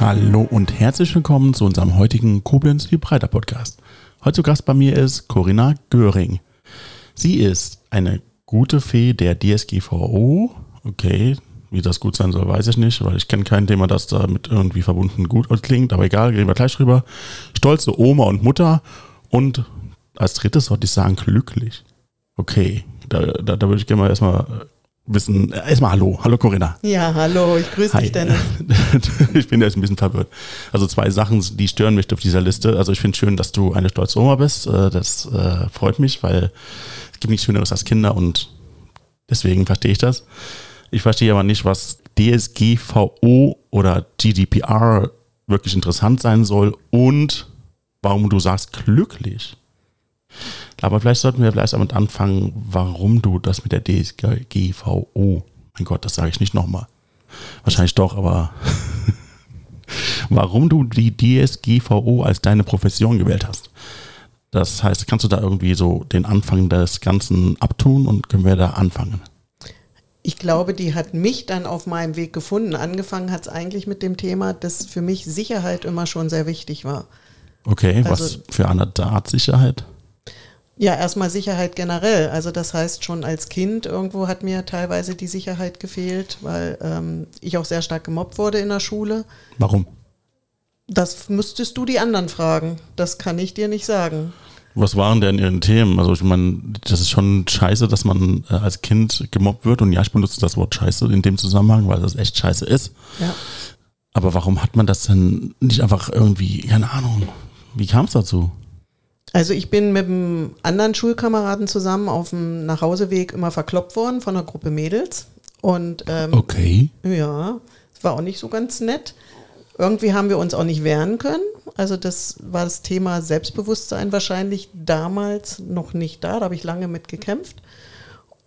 Hallo und herzlich willkommen zu unserem heutigen Koblenz Breiter Podcast. Heute zu Gast bei mir ist Corinna Göring. Sie ist eine gute Fee der DSGVO. Okay, wie das gut sein soll, weiß ich nicht, weil ich kenne kein Thema, das damit irgendwie verbunden gut klingt, aber egal, reden wir gleich drüber. Stolze Oma und Mutter und als drittes sollte ich sagen, glücklich. Okay, da, da, da würde ich gerne mal erstmal wissen. Erstmal Hallo. Hallo Corinna. Ja, hallo, ich grüße Hi. dich, Dennis. ich bin jetzt ein bisschen verwirrt. Also zwei Sachen, die stören mich auf dieser Liste. Also ich finde schön, dass du eine stolze Oma bist. Äh, Das äh, freut mich, weil es gibt nichts Schöneres als Kinder und deswegen verstehe ich das. Ich verstehe aber nicht, was DSGVO oder GDPR wirklich interessant sein soll und warum du sagst glücklich. Aber vielleicht sollten wir vielleicht damit anfangen, warum du das mit der DSGVO, mein Gott, das sage ich nicht nochmal. Wahrscheinlich doch, aber warum du die DSGVO als deine Profession gewählt hast. Das heißt, kannst du da irgendwie so den Anfang des Ganzen abtun und können wir da anfangen? Ich glaube, die hat mich dann auf meinem Weg gefunden. Angefangen hat es eigentlich mit dem Thema, dass für mich Sicherheit immer schon sehr wichtig war. Okay, was Also- für eine Art Sicherheit? Ja, erstmal Sicherheit generell. Also das heißt, schon als Kind irgendwo hat mir teilweise die Sicherheit gefehlt, weil ähm, ich auch sehr stark gemobbt wurde in der Schule. Warum? Das müsstest du die anderen fragen. Das kann ich dir nicht sagen. Was waren denn Ihre Themen? Also ich meine, das ist schon scheiße, dass man äh, als Kind gemobbt wird und ja, ich benutze das Wort scheiße in dem Zusammenhang, weil das echt scheiße ist. Ja. Aber warum hat man das denn nicht einfach irgendwie, keine Ahnung, wie kam es dazu? Also ich bin mit einem anderen Schulkameraden zusammen auf dem Nachhauseweg immer verkloppt worden von einer Gruppe Mädels. Und ähm, Okay. Ja, es war auch nicht so ganz nett. Irgendwie haben wir uns auch nicht wehren können. Also das war das Thema Selbstbewusstsein wahrscheinlich damals noch nicht da. Da habe ich lange mit gekämpft.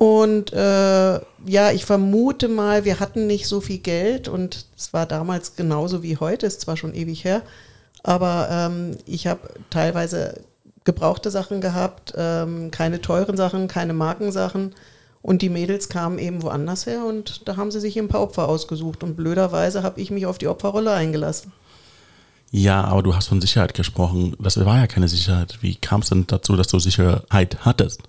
Und äh, ja, ich vermute mal, wir hatten nicht so viel Geld und es war damals genauso wie heute, ist zwar schon ewig her, aber ähm, ich habe teilweise gebrauchte Sachen gehabt, ähm, keine teuren Sachen, keine Markensachen. Und die Mädels kamen eben woanders her und da haben sie sich ein paar Opfer ausgesucht. Und blöderweise habe ich mich auf die Opferrolle eingelassen. Ja, aber du hast von Sicherheit gesprochen. Das war ja keine Sicherheit. Wie kam es denn dazu, dass du Sicherheit hattest?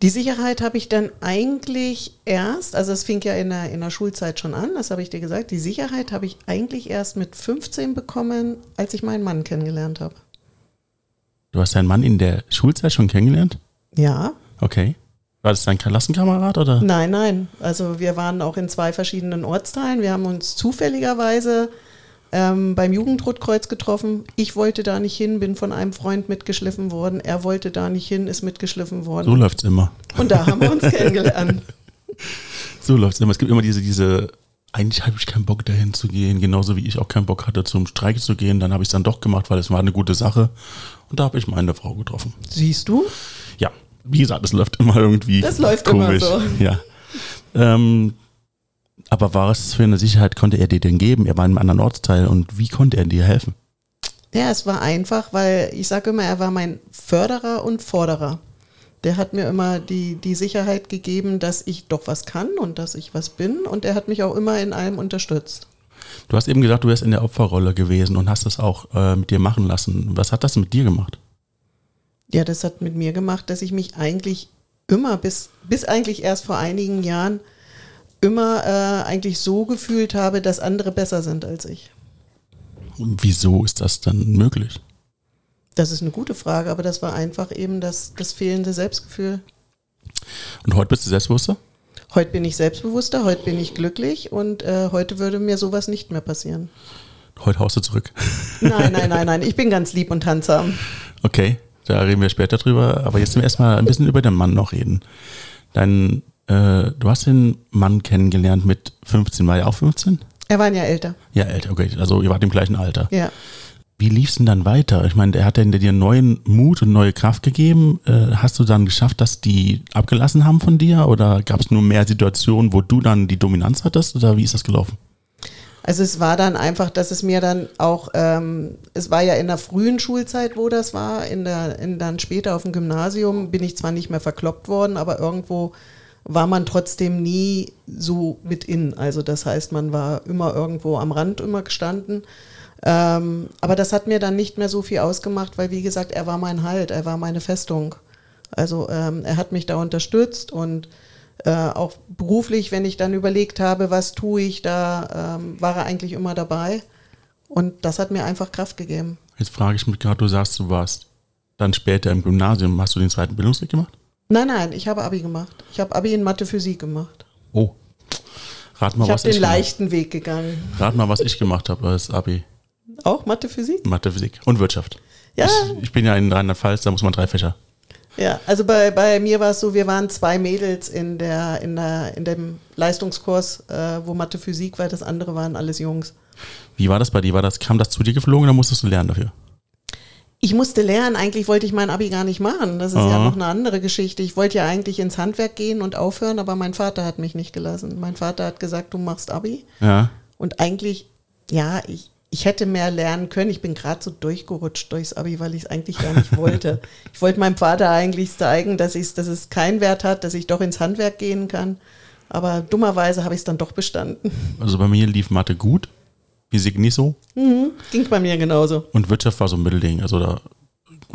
Die Sicherheit habe ich dann eigentlich erst, also es fing ja in der, in der Schulzeit schon an, das habe ich dir gesagt, die Sicherheit habe ich eigentlich erst mit 15 bekommen, als ich meinen Mann kennengelernt habe. Du hast deinen Mann in der Schulzeit schon kennengelernt? Ja, Okay. War das dein Klassenkamerad oder? nein, nein. Also wir waren auch in zwei verschiedenen Ortsteilen. Wir haben uns zufälligerweise ähm, beim Jugendrotkreuz getroffen. Ich wollte da nicht hin, bin von einem Freund mitgeschliffen worden. Er wollte da nicht hin, ist mitgeschliffen worden. So läuft's immer. Und da haben wir uns kennengelernt. So läuft's immer. Es gibt immer diese, diese, eigentlich habe ich keinen Bock dahin zu gehen, genauso wie ich auch keinen Bock hatte, zum Streik zu gehen. Dann habe ich es dann doch gemacht, weil es war eine gute Sache. Und da habe ich meine Frau getroffen. Siehst du? Ja, wie gesagt, es läuft immer irgendwie Das läuft immer komisch. so. Ja. Ähm, aber was für eine Sicherheit konnte er dir denn geben? Er war in einem anderen Ortsteil und wie konnte er dir helfen? Ja, es war einfach, weil ich sage immer, er war mein Förderer und Forderer. Der hat mir immer die, die Sicherheit gegeben, dass ich doch was kann und dass ich was bin. Und er hat mich auch immer in allem unterstützt. Du hast eben gesagt, du wärst in der Opferrolle gewesen und hast das auch äh, mit dir machen lassen. Was hat das mit dir gemacht? Ja, das hat mit mir gemacht, dass ich mich eigentlich immer, bis, bis eigentlich erst vor einigen Jahren, immer äh, eigentlich so gefühlt habe, dass andere besser sind als ich. Und wieso ist das dann möglich? Das ist eine gute Frage, aber das war einfach eben das, das fehlende Selbstgefühl. Und heute bist du selbstbewusster? Heute bin ich selbstbewusster, heute bin ich glücklich und äh, heute würde mir sowas nicht mehr passieren. Heute haust du zurück. Nein, nein, nein, nein, ich bin ganz lieb und handsam. Okay, da reden wir später drüber. Aber jetzt erstmal ein bisschen über den Mann noch reden. Dein, äh, du hast den Mann kennengelernt mit 15, war er auch 15? Er war ein Jahr älter. Ja, älter, okay. Also ihr wart im gleichen Alter. Ja. Wie lief es denn dann weiter? Ich meine, er hat denn dir neuen Mut und neue Kraft gegeben. Äh, hast du dann geschafft, dass die abgelassen haben von dir? Oder gab es nur mehr Situationen, wo du dann die Dominanz hattest? Oder wie ist das gelaufen? Also es war dann einfach, dass es mir dann auch, ähm, es war ja in der frühen Schulzeit, wo das war, in der, in dann später auf dem Gymnasium bin ich zwar nicht mehr verkloppt worden, aber irgendwo war man trotzdem nie so mit in. Also das heißt, man war immer irgendwo am Rand immer gestanden. Ähm, aber das hat mir dann nicht mehr so viel ausgemacht, weil wie gesagt, er war mein Halt, er war meine Festung. Also ähm, er hat mich da unterstützt und äh, auch beruflich, wenn ich dann überlegt habe, was tue ich, da ähm, war er eigentlich immer dabei. Und das hat mir einfach Kraft gegeben. Jetzt frage ich mich gerade, du sagst, du warst dann später im Gymnasium. Hast du den zweiten Bildungsweg gemacht? Nein, nein, ich habe Abi gemacht. Ich habe Abi in Mathe Physik gemacht. Oh. Rat mal, ich habe den gemacht- leichten Weg gegangen. Rat mal, was ich gemacht habe als Abi. Auch Mathe Physik? Mathe, Physik und Wirtschaft. Ja. Ich, ich bin ja in Rheinland-Pfalz, da muss man drei Fächer. Ja, also bei, bei mir war es so, wir waren zwei Mädels in, der, in, der, in dem Leistungskurs, äh, wo Mathe Physik war, das andere waren alles Jungs. Wie war das bei dir? War das, kam das zu dir geflogen oder musstest du lernen dafür? Ich musste lernen, eigentlich wollte ich mein Abi gar nicht machen. Das ist ja Aha. noch eine andere Geschichte. Ich wollte ja eigentlich ins Handwerk gehen und aufhören, aber mein Vater hat mich nicht gelassen. Mein Vater hat gesagt, du machst Abi. Ja. Und eigentlich, ja, ich, ich hätte mehr lernen können. Ich bin gerade so durchgerutscht durchs Abi, weil ich es eigentlich gar nicht wollte. Ich wollte meinem Vater eigentlich zeigen, dass, ich's, dass es keinen Wert hat, dass ich doch ins Handwerk gehen kann. Aber dummerweise habe ich es dann doch bestanden. Also bei mir lief Mathe gut, Physik nicht so Mhm, ging bei mir genauso. und Wirtschaft war so ein Mittelding. Also da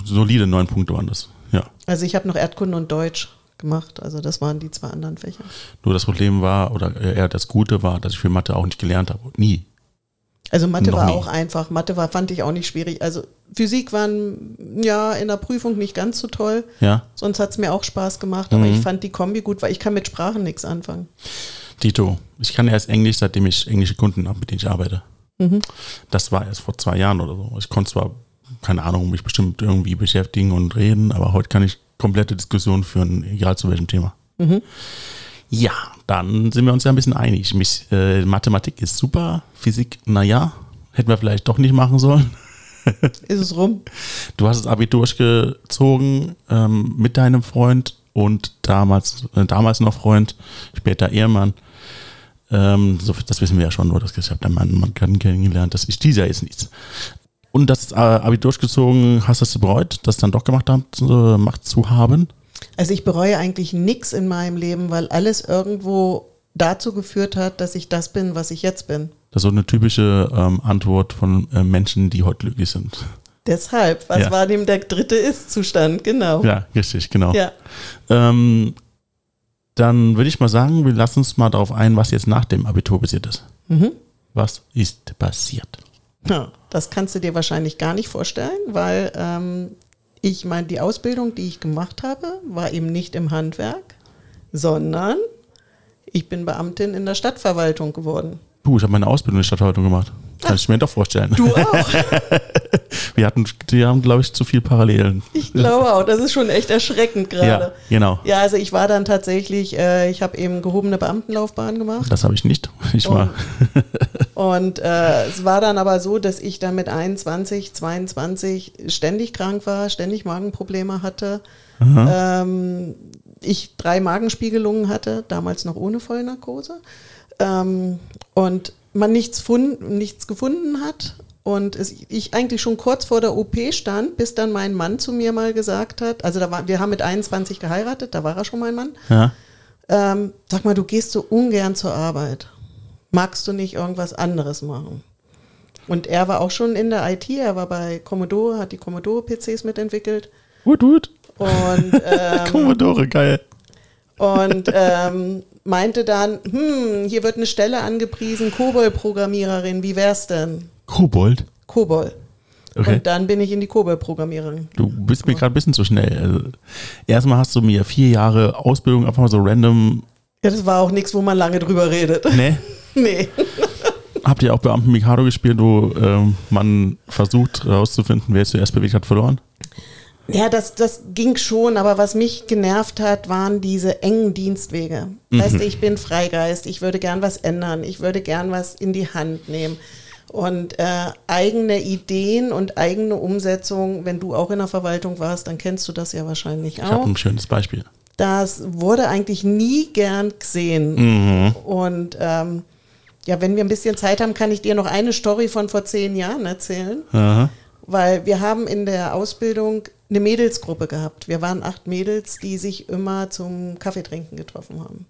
solide neun Punkte waren das. Ja. Also ich habe noch Erdkunde und Deutsch gemacht. Also das waren die zwei anderen Fächer. Nur das Problem war, oder eher das Gute war, dass ich für Mathe auch nicht gelernt habe. Nie. Also Mathe Noch war nie. auch einfach. Mathe war, fand ich auch nicht schwierig. Also Physik war ja in der Prüfung nicht ganz so toll. Ja. Sonst hat es mir auch Spaß gemacht. Aber Mhm. ich fand die Kombi gut, weil ich kann mit Sprachen nichts anfangen. Tito, ich kann erst Englisch, seitdem ich englische Kunden habe, mit denen ich arbeite. Mhm. Das war erst vor zwei Jahren oder so. Ich konnte zwar, keine Ahnung, mich bestimmt irgendwie beschäftigen und reden, aber heute kann ich komplette Diskussionen führen, egal zu welchem Thema. Mhm. Ja, dann sind wir uns ja ein bisschen einig. Mich, äh, Mathematik ist super, Physik, naja, hätten wir vielleicht doch nicht machen sollen. Ist es rum? Du hast das Abi durchgezogen ähm, mit deinem Freund und damals, äh, damals noch Freund, später Ehemann. Ähm, so, das wissen wir ja schon, nur dass ich habe dann meinen Mann kennengelernt. Das ist dieser ist nichts. Und das äh, Abi durchgezogen, hast du es bereut, das dann doch gemacht, haben, zu- gemacht zu haben? Also ich bereue eigentlich nichts in meinem Leben, weil alles irgendwo dazu geführt hat, dass ich das bin, was ich jetzt bin. Das ist so eine typische ähm, Antwort von äh, Menschen, die heute glücklich sind. Deshalb, was Ja. war dem der dritte Ist-Zustand? Genau. Ja, richtig, genau. Ja. Ähm, dann würde ich mal sagen, wir lassen uns mal darauf ein, was jetzt nach dem Abitur passiert ist. Mhm. Was ist passiert? Ja, das kannst du dir wahrscheinlich gar nicht vorstellen, weil ähm, ich meine, die Ausbildung, die ich gemacht habe, war eben nicht im Handwerk, sondern ich bin Beamtin in der Stadtverwaltung geworden. Du, ich habe meine Ausbildung in der Stadtverwaltung gemacht. Kann ich mir doch vorstellen. Du auch. Wir hatten, die haben, glaube ich, zu viel Parallelen. Ich glaube auch, das ist schon echt erschreckend Ja, gerade. genau. Ja, also ich war dann tatsächlich, äh, ich habe eben gehobene Beamtenlaufbahn gemacht. Das habe ich nicht. Ich war, Und äh, es war dann aber so, dass ich dann mit 21, 22 ständig krank war, ständig Magenprobleme hatte. Ähm, ich drei Magenspiegelungen hatte, damals noch ohne Vollnarkose. Ähm, und man nichts, fund, nichts gefunden hat. Und es, ich eigentlich schon kurz vor der OP stand, bis dann mein Mann zu mir mal gesagt hat, also da war, wir haben mit 21 geheiratet, da war er schon mein Mann. ja. Ähm, sag mal, du gehst so ungern zur Arbeit. Magst du nicht irgendwas anderes machen? Und er war auch schon in der IT, er war bei Commodore, hat die Commodore-PCs mitentwickelt. Gut, gut. Und, ähm, Commodore, geil. und ähm, meinte dann, hm, hier wird eine Stelle angepriesen, Kobol-Programmiererin, wie wär's denn? Kobold. Kobol. Okay. Und dann bin ich in die Kobol-Programmiererin. Du bist mir gerade ein bisschen zu schnell. Also, erstmal hast du mir vier Jahre Ausbildung einfach mal so random. Ja, das war auch nichts, wo man lange drüber redet. Ne? nee. Habt ihr auch Beamten Mikado gespielt, wo ähm, man versucht herauszufinden, wer es zuerst bewegt hat, verloren? Ja, das, das ging schon, aber was mich genervt hat, waren diese engen Dienstwege. Weißt du, ich bin Freigeist, ich würde gern was ändern, ich würde gern was in die Hand nehmen. Und äh, eigene Ideen und eigene Umsetzung, wenn du auch in der Verwaltung warst, dann kennst du das ja wahrscheinlich Ich habe auch. ein schönes Beispiel. Das wurde eigentlich nie gern gesehen. Mhm. Und ähm, ja, wenn wir ein bisschen Zeit haben, kann ich dir noch eine Story von vor zehn Jahren erzählen Aha. weil wir haben in der Ausbildung eine Mädelsgruppe gehabt. Wir waren acht Mädels, die sich immer zum Kaffeetrinken getroffen haben.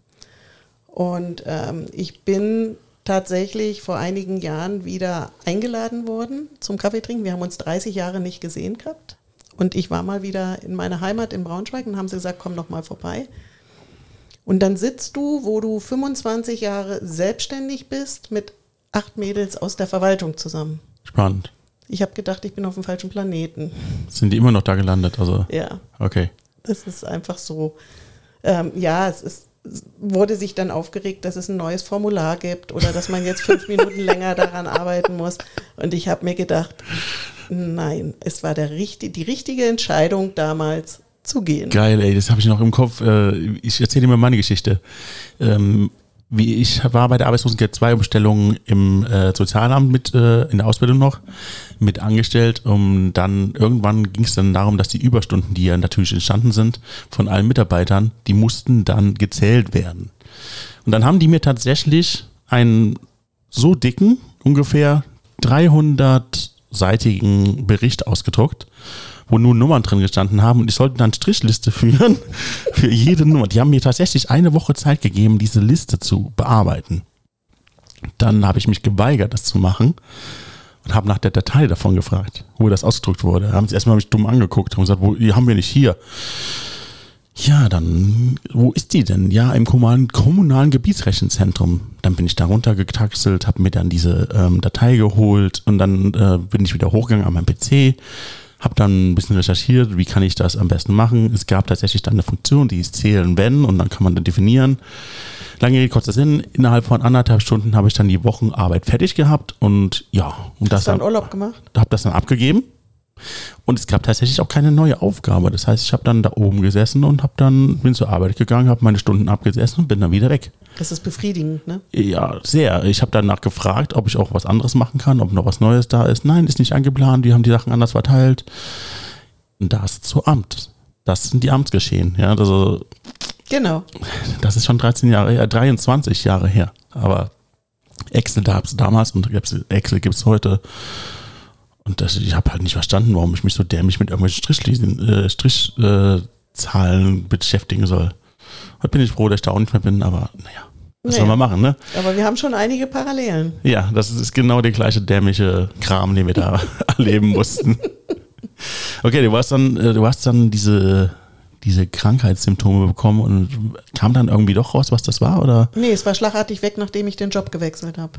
Und ähm, ich bin tatsächlich vor einigen Jahren wieder eingeladen worden zum Kaffeetrinken. Wir haben uns 30 Jahre nicht gesehen gehabt. Und ich war mal wieder in meiner Heimat in Braunschweig und haben sie gesagt, komm doch mal vorbei. Und dann sitzt du, wo du 25 Jahre selbstständig bist, mit acht Mädels aus der Verwaltung zusammen. Spannend. Ich habe gedacht, ich bin auf dem falschen Planeten. Sind die immer noch da gelandet? Also, Ja, okay. das ist einfach so. Ähm, ja, es ist, wurde sich dann aufgeregt, dass es ein neues Formular gibt oder dass man jetzt fünf Minuten länger daran arbeiten muss. Und ich habe mir gedacht, nein, es war der die richtige Entscheidung damals zu gehen. Geil, ey, das habe ich noch im Kopf. Äh, Ich erzähle dir mal meine Geschichte. Ähm, ich war bei der Arbeitslosengeld 2 Umstellung im äh, Sozialamt mit äh, in der Ausbildung noch mit angestellt. Um dann irgendwann ging es dann darum, dass die Überstunden, die ja natürlich entstanden sind von allen Mitarbeitern, die mussten dann gezählt werden. Und dann haben die mir tatsächlich einen so dicken, ungefähr 300-seitigen Bericht ausgedruckt, wo nur Nummern drin gestanden haben und ich sollte dann Strichliste führen für jede Nummer. Die haben mir tatsächlich eine Woche Zeit gegeben, diese Liste zu bearbeiten. Dann habe ich mich geweigert, das zu machen und habe nach der Datei davon gefragt, wo das ausgedruckt wurde. Haben sie erstmal mich dumm angeguckt und gesagt, wo, die haben wir nicht hier. Ja, dann, wo ist die denn? Ja, im kommunalen, kommunalen Gebietsrechenzentrum. Dann bin ich da runtergetaxelt, habe mir dann diese ähm, Datei geholt und dann äh, bin ich wieder hochgegangen an meinem PC, habe dann ein bisschen recherchiert, wie kann ich das am besten machen. Es gab tatsächlich dann eine Funktion, die ist zählen, wenn und dann kann man dann definieren. Lange Rede, kurzer Sinn, innerhalb von anderthalb Stunden habe ich dann die Wochenarbeit fertig gehabt und ja, und das Hast du einen dann- Urlaub gemacht? habe das dann abgegeben. Und es gab tatsächlich auch keine neue Aufgabe. Das heißt, ich habe dann da oben gesessen und habe dann bin zur Arbeit gegangen, habe meine Stunden abgesessen und bin dann wieder weg. Das ist befriedigend, ne? Ja, sehr. Ich habe danach gefragt, ob ich auch was anderes machen kann, ob noch was Neues da ist. Nein, ist nicht angeplant. Die haben die Sachen anders verteilt. Und das zu Amt. Das sind die Amtsgeschehen. Ja, also Genau. das ist schon 13 Jahre her, 23 Jahre her. Aber Excel gab es damals und Excel gibt es heute. Und das, ich habe halt nicht verstanden, warum ich mich so dämlich mit irgendwelchen Strichlisten, äh, Strichzahlen äh, beschäftigen soll. Heute bin ich froh, dass ich da auch nicht mehr bin, aber naja, was soll Naja. man machen, ne? Aber wir haben schon einige Parallelen. Ja, das ist genau der gleiche dämliche Kram, den wir da erleben mussten. Okay, du warst dann, äh, du hast dann diese, diese Krankheitssymptome bekommen und kam dann irgendwie doch raus, was das war, oder? Nee, es war schlagartig weg, nachdem ich den Job gewechselt habe.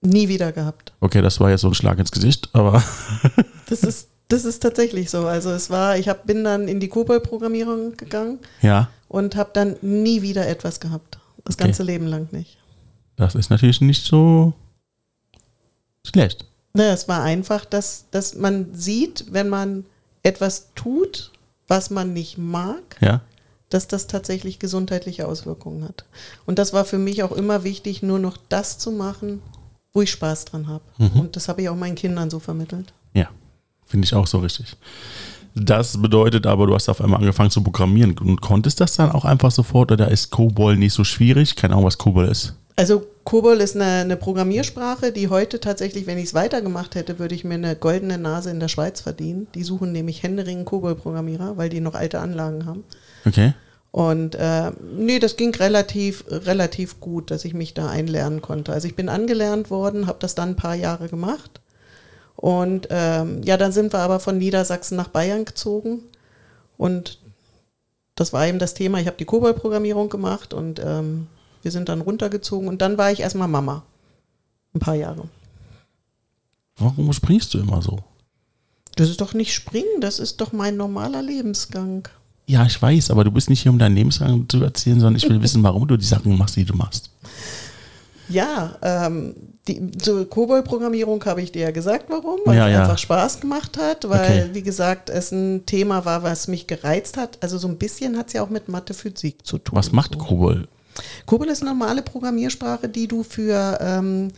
Nie wieder gehabt. Okay, das war jetzt so ein Schlag ins Gesicht, aber Das ist, das ist tatsächlich so. Also es war, ich hab, bin dann in die COBOL-Programmierung gegangen ja, und habe dann nie wieder etwas gehabt. Das Okay. ganze Leben lang nicht. das ist natürlich nicht so schlecht. Ne, es war einfach, dass, dass man sieht, wenn man etwas tut, was man nicht mag, Ja, dass das tatsächlich gesundheitliche Auswirkungen hat. Und das war für mich auch immer wichtig, nur noch das zu machen, wo ich Spaß dran habe. Mhm. Und das habe ich auch meinen Kindern so vermittelt. ja, finde ich auch so richtig. Das bedeutet aber, du hast auf einmal angefangen zu programmieren und konntest das dann auch einfach sofort oder ist COBOL nicht so schwierig? Keine Ahnung, was COBOL ist. Also COBOL ist eine, eine Programmiersprache, die heute tatsächlich, wenn ich es weitergemacht hätte, würde ich mir eine goldene Nase in der Schweiz verdienen. Die suchen nämlich händeringend COBOL-Programmierer, weil die noch alte Anlagen haben. Okay. Und äh, nee, das ging relativ, relativ gut, dass ich mich da einlernen konnte. Also ich bin angelernt worden, habe das dann ein paar Jahre gemacht. Und ähm, ja, dann sind wir aber von Niedersachsen nach Bayern gezogen. Und das war eben das Thema. Ich habe die COBOL-Programmierung gemacht und ähm, wir sind dann runtergezogen. Und dann war ich erstmal Mama. Ein paar Jahre. Warum springst du immer so? Das ist doch nicht springen, das ist doch mein normaler Lebensgang. Ja, ich weiß, aber du bist nicht hier, um deinen Lebensgang zu erzählen, sondern ich will wissen, warum du die Sachen machst, die du machst. Ja, ähm, die zur COBOL-Programmierung habe ich dir ja gesagt, warum, weil Ja, es ja. einfach Spaß gemacht hat, weil, Okay. wie gesagt, es ein Thema war, was mich gereizt hat. Also so ein bisschen hat es ja auch mit Mathe, Physik zu tun. Was macht so. COBOL? COBOL ist eine normale Programmiersprache, die du für ähm,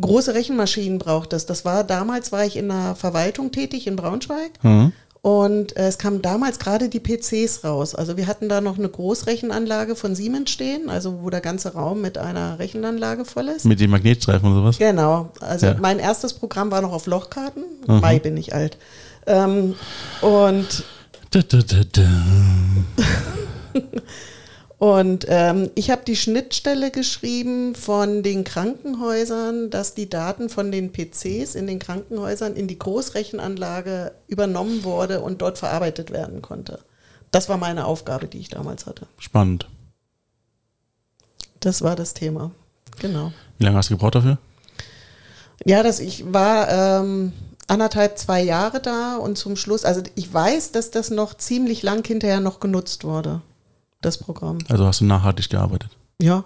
große Rechenmaschinen brauchtest. Das war damals, war ich in der Verwaltung tätig in Braunschweig. Hm? Und äh, es kamen damals gerade die PCs raus. Also wir hatten da noch eine Großrechenanlage von Siemens stehen, also wo der ganze Raum mit einer Rechenanlage voll ist. Mit den Magnetstreifen und sowas? Genau. Also Ja. mein erstes Programm war noch auf Lochkarten. Mai bin ich alt. Ähm, und Da, da, da, da. Und ähm, ich habe die Schnittstelle geschrieben von den Krankenhäusern, dass die Daten von den PCs in den Krankenhäusern in die Großrechenanlage übernommen wurde und dort verarbeitet werden konnte. Das war meine Aufgabe, die ich damals hatte. Spannend. Das war das Thema. Genau. Wie lange hast du gebraucht dafür? Ja, das, ich war ähm, anderthalb, zwei Jahre da und zum Schluss, also ich weiß, dass das noch ziemlich lang hinterher noch genutzt wurde, das Programm. Also hast du nachhaltig gearbeitet. Ja.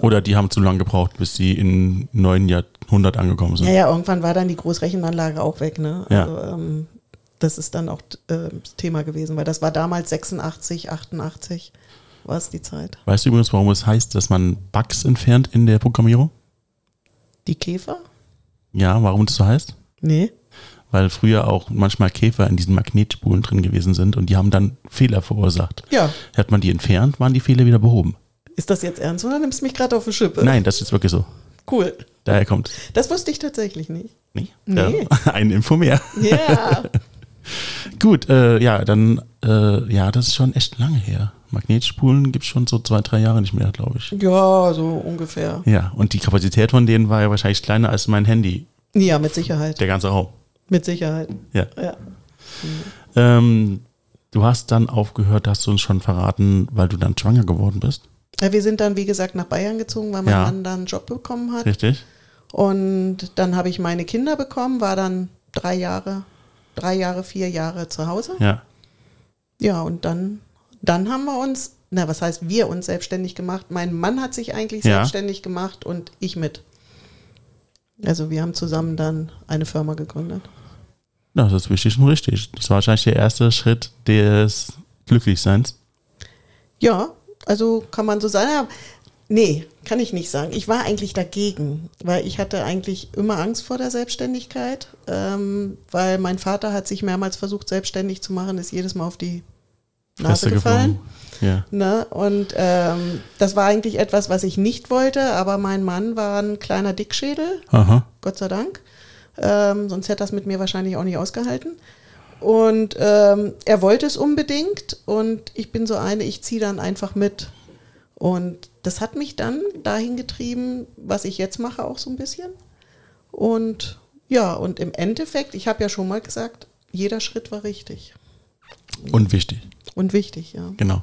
Oder die haben zu lange gebraucht, bis sie im neuen Jahrhundert angekommen sind. Ja, ja, irgendwann war dann die Großrechenanlage auch weg, ne? Ja. Also, ähm, das ist dann auch äh, das Thema gewesen, weil das war damals 86, 88 war es die Zeit. Weißt du übrigens, warum es heißt, dass man Bugs entfernt in der Programmierung? Die Käfer? Ja, warum das so heißt? Nee. Weil früher auch manchmal Käfer in diesen Magnetspulen drin gewesen sind und die haben dann Fehler verursacht. Ja. Hat man die entfernt, waren die Fehler wieder behoben. Ist das jetzt ernst oder nimmst du mich gerade auf die Schippe? Nein, das ist wirklich so. Cool. Daher kommt. Das wusste ich tatsächlich nicht. Nee. Nee. Ja, ein Info mehr. Ja. Gut, äh, ja, dann, äh, ja, das ist schon echt lange her. Magnetspulen gibt es schon so zwei, drei Jahre nicht mehr, glaube ich. ja, so ungefähr. Ja, und die Kapazität von denen war ja wahrscheinlich kleiner als mein Handy, Ja, mit Sicherheit. der ganze Raum. Mit Sicherheit. Ja. Ja. Ähm, du hast dann aufgehört, hast du uns schon verraten, weil du dann schwanger geworden bist. Ja, Wir sind dann, wie gesagt, nach Bayern gezogen, weil mein Ja. Mann dann einen Job bekommen hat. Richtig? Und dann habe ich meine Kinder bekommen, war dann drei Jahre, drei Jahre, vier Jahre zu Hause. Ja. Ja, und dann, dann haben wir uns, na, was heißt wir uns selbstständig gemacht? Mein Mann hat sich eigentlich Ja. selbstständig gemacht und ich mit. Also wir haben zusammen dann eine Firma gegründet. Das ist wichtig und richtig. Das war wahrscheinlich der erste Schritt des Glücklichseins. Ja, also kann man so sagen. Nee, kann ich nicht sagen. Ich war eigentlich dagegen, weil ich hatte eigentlich immer Angst vor der Selbstständigkeit, ähm, weil mein Vater hat sich mehrmals versucht, selbstständig zu machen, ist jedes Mal auf die Nase Fresse gefallen. Ja. Ne? Und ähm, das war eigentlich etwas, was ich nicht wollte, aber mein Mann war ein kleiner Dickschädel, Aha. Gott sei Dank. Ähm, sonst hätte das mit mir wahrscheinlich auch nicht ausgehalten. Und ähm, er wollte es unbedingt und ich bin so eine, ich ziehe dann einfach mit. Und das hat mich dann dahin getrieben, was ich jetzt mache, auch so ein bisschen. Und ja, und im Endeffekt, ich habe ja schon mal gesagt, jeder Schritt war richtig Und wichtig. und wichtig, ja. Genau.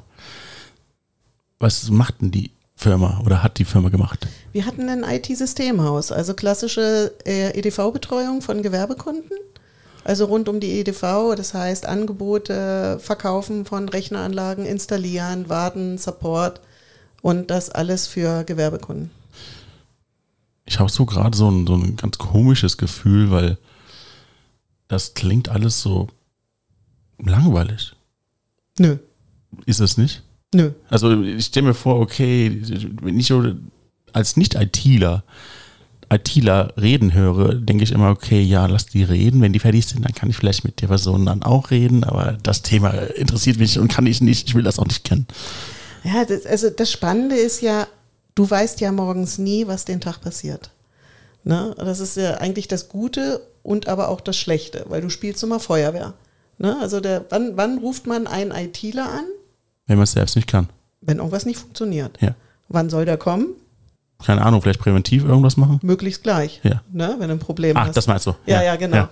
Was macht denn die Firma oder hat die Firma gemacht? Wir hatten ein IT-Systemhaus, also klassische äh, EDV-Betreuung von Gewerbekunden. Also rund um die EDV, das heißt Angebote, Verkaufen von Rechneranlagen, installieren, warten, Support und das alles für Gewerbekunden. Ich habe so gerade so ein, so ein ganz komisches Gefühl, weil das klingt alles so langweilig. Nö, Ist es nicht? Nö. Also ich stelle mir vor, okay, wenn ich so als Nicht-ITler ITler reden höre, denke ich immer, okay, ja, lass die reden. Wenn die fertig sind, dann kann ich vielleicht mit der Person dann auch reden, aber das Thema interessiert mich und kann ich nicht, ich will das auch nicht kennen. Ja, das, also das Spannende ist ja, du weißt ja morgens nie, was den Tag passiert. Ne? Das ist ja eigentlich das Gute und aber auch das Schlechte, weil du spielst immer Feuerwehr. Ne? Also der, wann, wann ruft man einen ITler an? Wenn man es selbst nicht kann. Wenn irgendwas nicht funktioniert. Ja. Wann soll der kommen? Keine Ahnung, vielleicht präventiv irgendwas machen? Möglichst gleich. Ja. Ne? Wenn du ein Problem Ach, hast. das meinst du? Ja, ja, genau.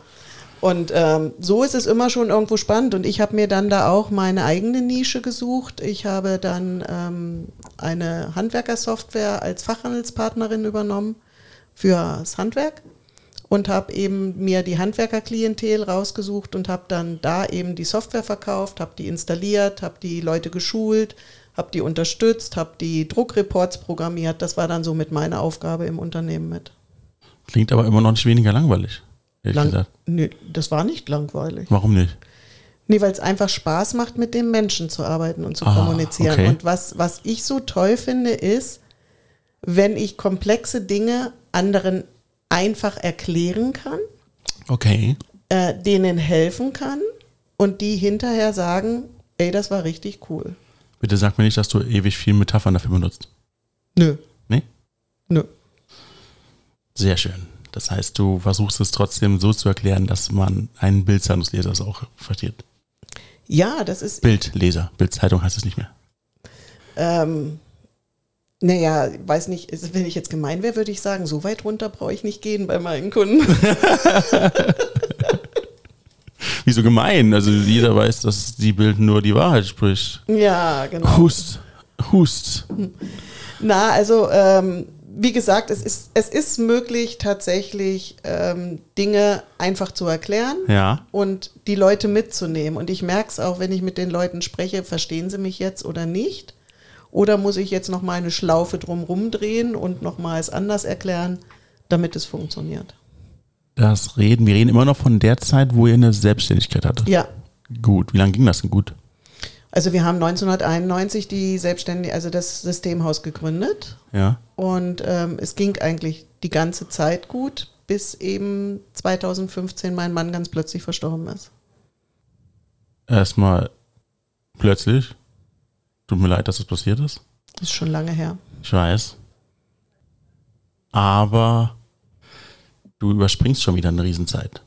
Und ähm, so ist es immer schon irgendwo spannend. Und ich habe mir dann da auch meine eigene Nische gesucht. Ich habe dann ähm, eine Handwerkersoftware als Fachhandelspartnerin übernommen fürs Handwerk und habe eben mir die Handwerkerklientel rausgesucht und habe dann da eben die Software verkauft, habe die installiert, habe die Leute geschult, habe die unterstützt, habe die Druckreports programmiert. Das war dann so mit meiner Aufgabe im Unternehmen mit. Klingt aber immer noch nicht weniger langweilig. Ehrlich Lang, gesagt. nee, das war nicht langweilig. Warum nicht? Nee, weil es einfach Spaß macht, mit dem Menschen zu arbeiten und zu Ah, kommunizieren. okay. Und was, was ich so toll finde, ist, wenn ich komplexe Dinge anderen einfach erklären kann, Okay. äh, denen helfen kann und die hinterher sagen, ey, das war richtig cool. Bitte sag mir nicht, dass du ewig viel Metaphern dafür benutzt. Nö, Nee? nö. Sehr schön. Das heißt, du versuchst es trotzdem so zu erklären, dass man einen Bildzeitungslesers auch versteht. Ja, das ist. Bildleser, Bildzeitung heißt es nicht mehr. Ähm, naja, weiß nicht, wenn ich jetzt gemein wäre, würde ich sagen, so weit runter brauche ich nicht gehen bei meinen Kunden. Wieso gemein? Also jeder weiß, dass die Bild nur die Wahrheit spricht. ja, genau. Hust, hust. Na, also ähm, wie gesagt, es ist, es ist möglich, tatsächlich ähm, Dinge einfach zu erklären Ja. und die Leute mitzunehmen. Und ich merke es auch, wenn ich mit den Leuten spreche, verstehen sie mich jetzt oder nicht? Oder muss ich jetzt noch mal eine Schlaufe drumherum drehen und nochmals anders erklären, damit es funktioniert? Das reden, wir reden immer noch von der Zeit, wo ihr eine Selbstständigkeit hattet. Ja, Gut, wie lange ging das denn gut? also wir haben 1991 die Selbstständig, also das Systemhaus gegründet. Ja. Und ähm, es ging eigentlich die ganze Zeit gut, bis eben 2015 mein Mann ganz plötzlich verstorben ist. Erstmal plötzlich. Tut mir leid, dass das passiert ist. Das ist schon lange her. Ich weiß. Aber du überspringst schon wieder eine Riesenzeit.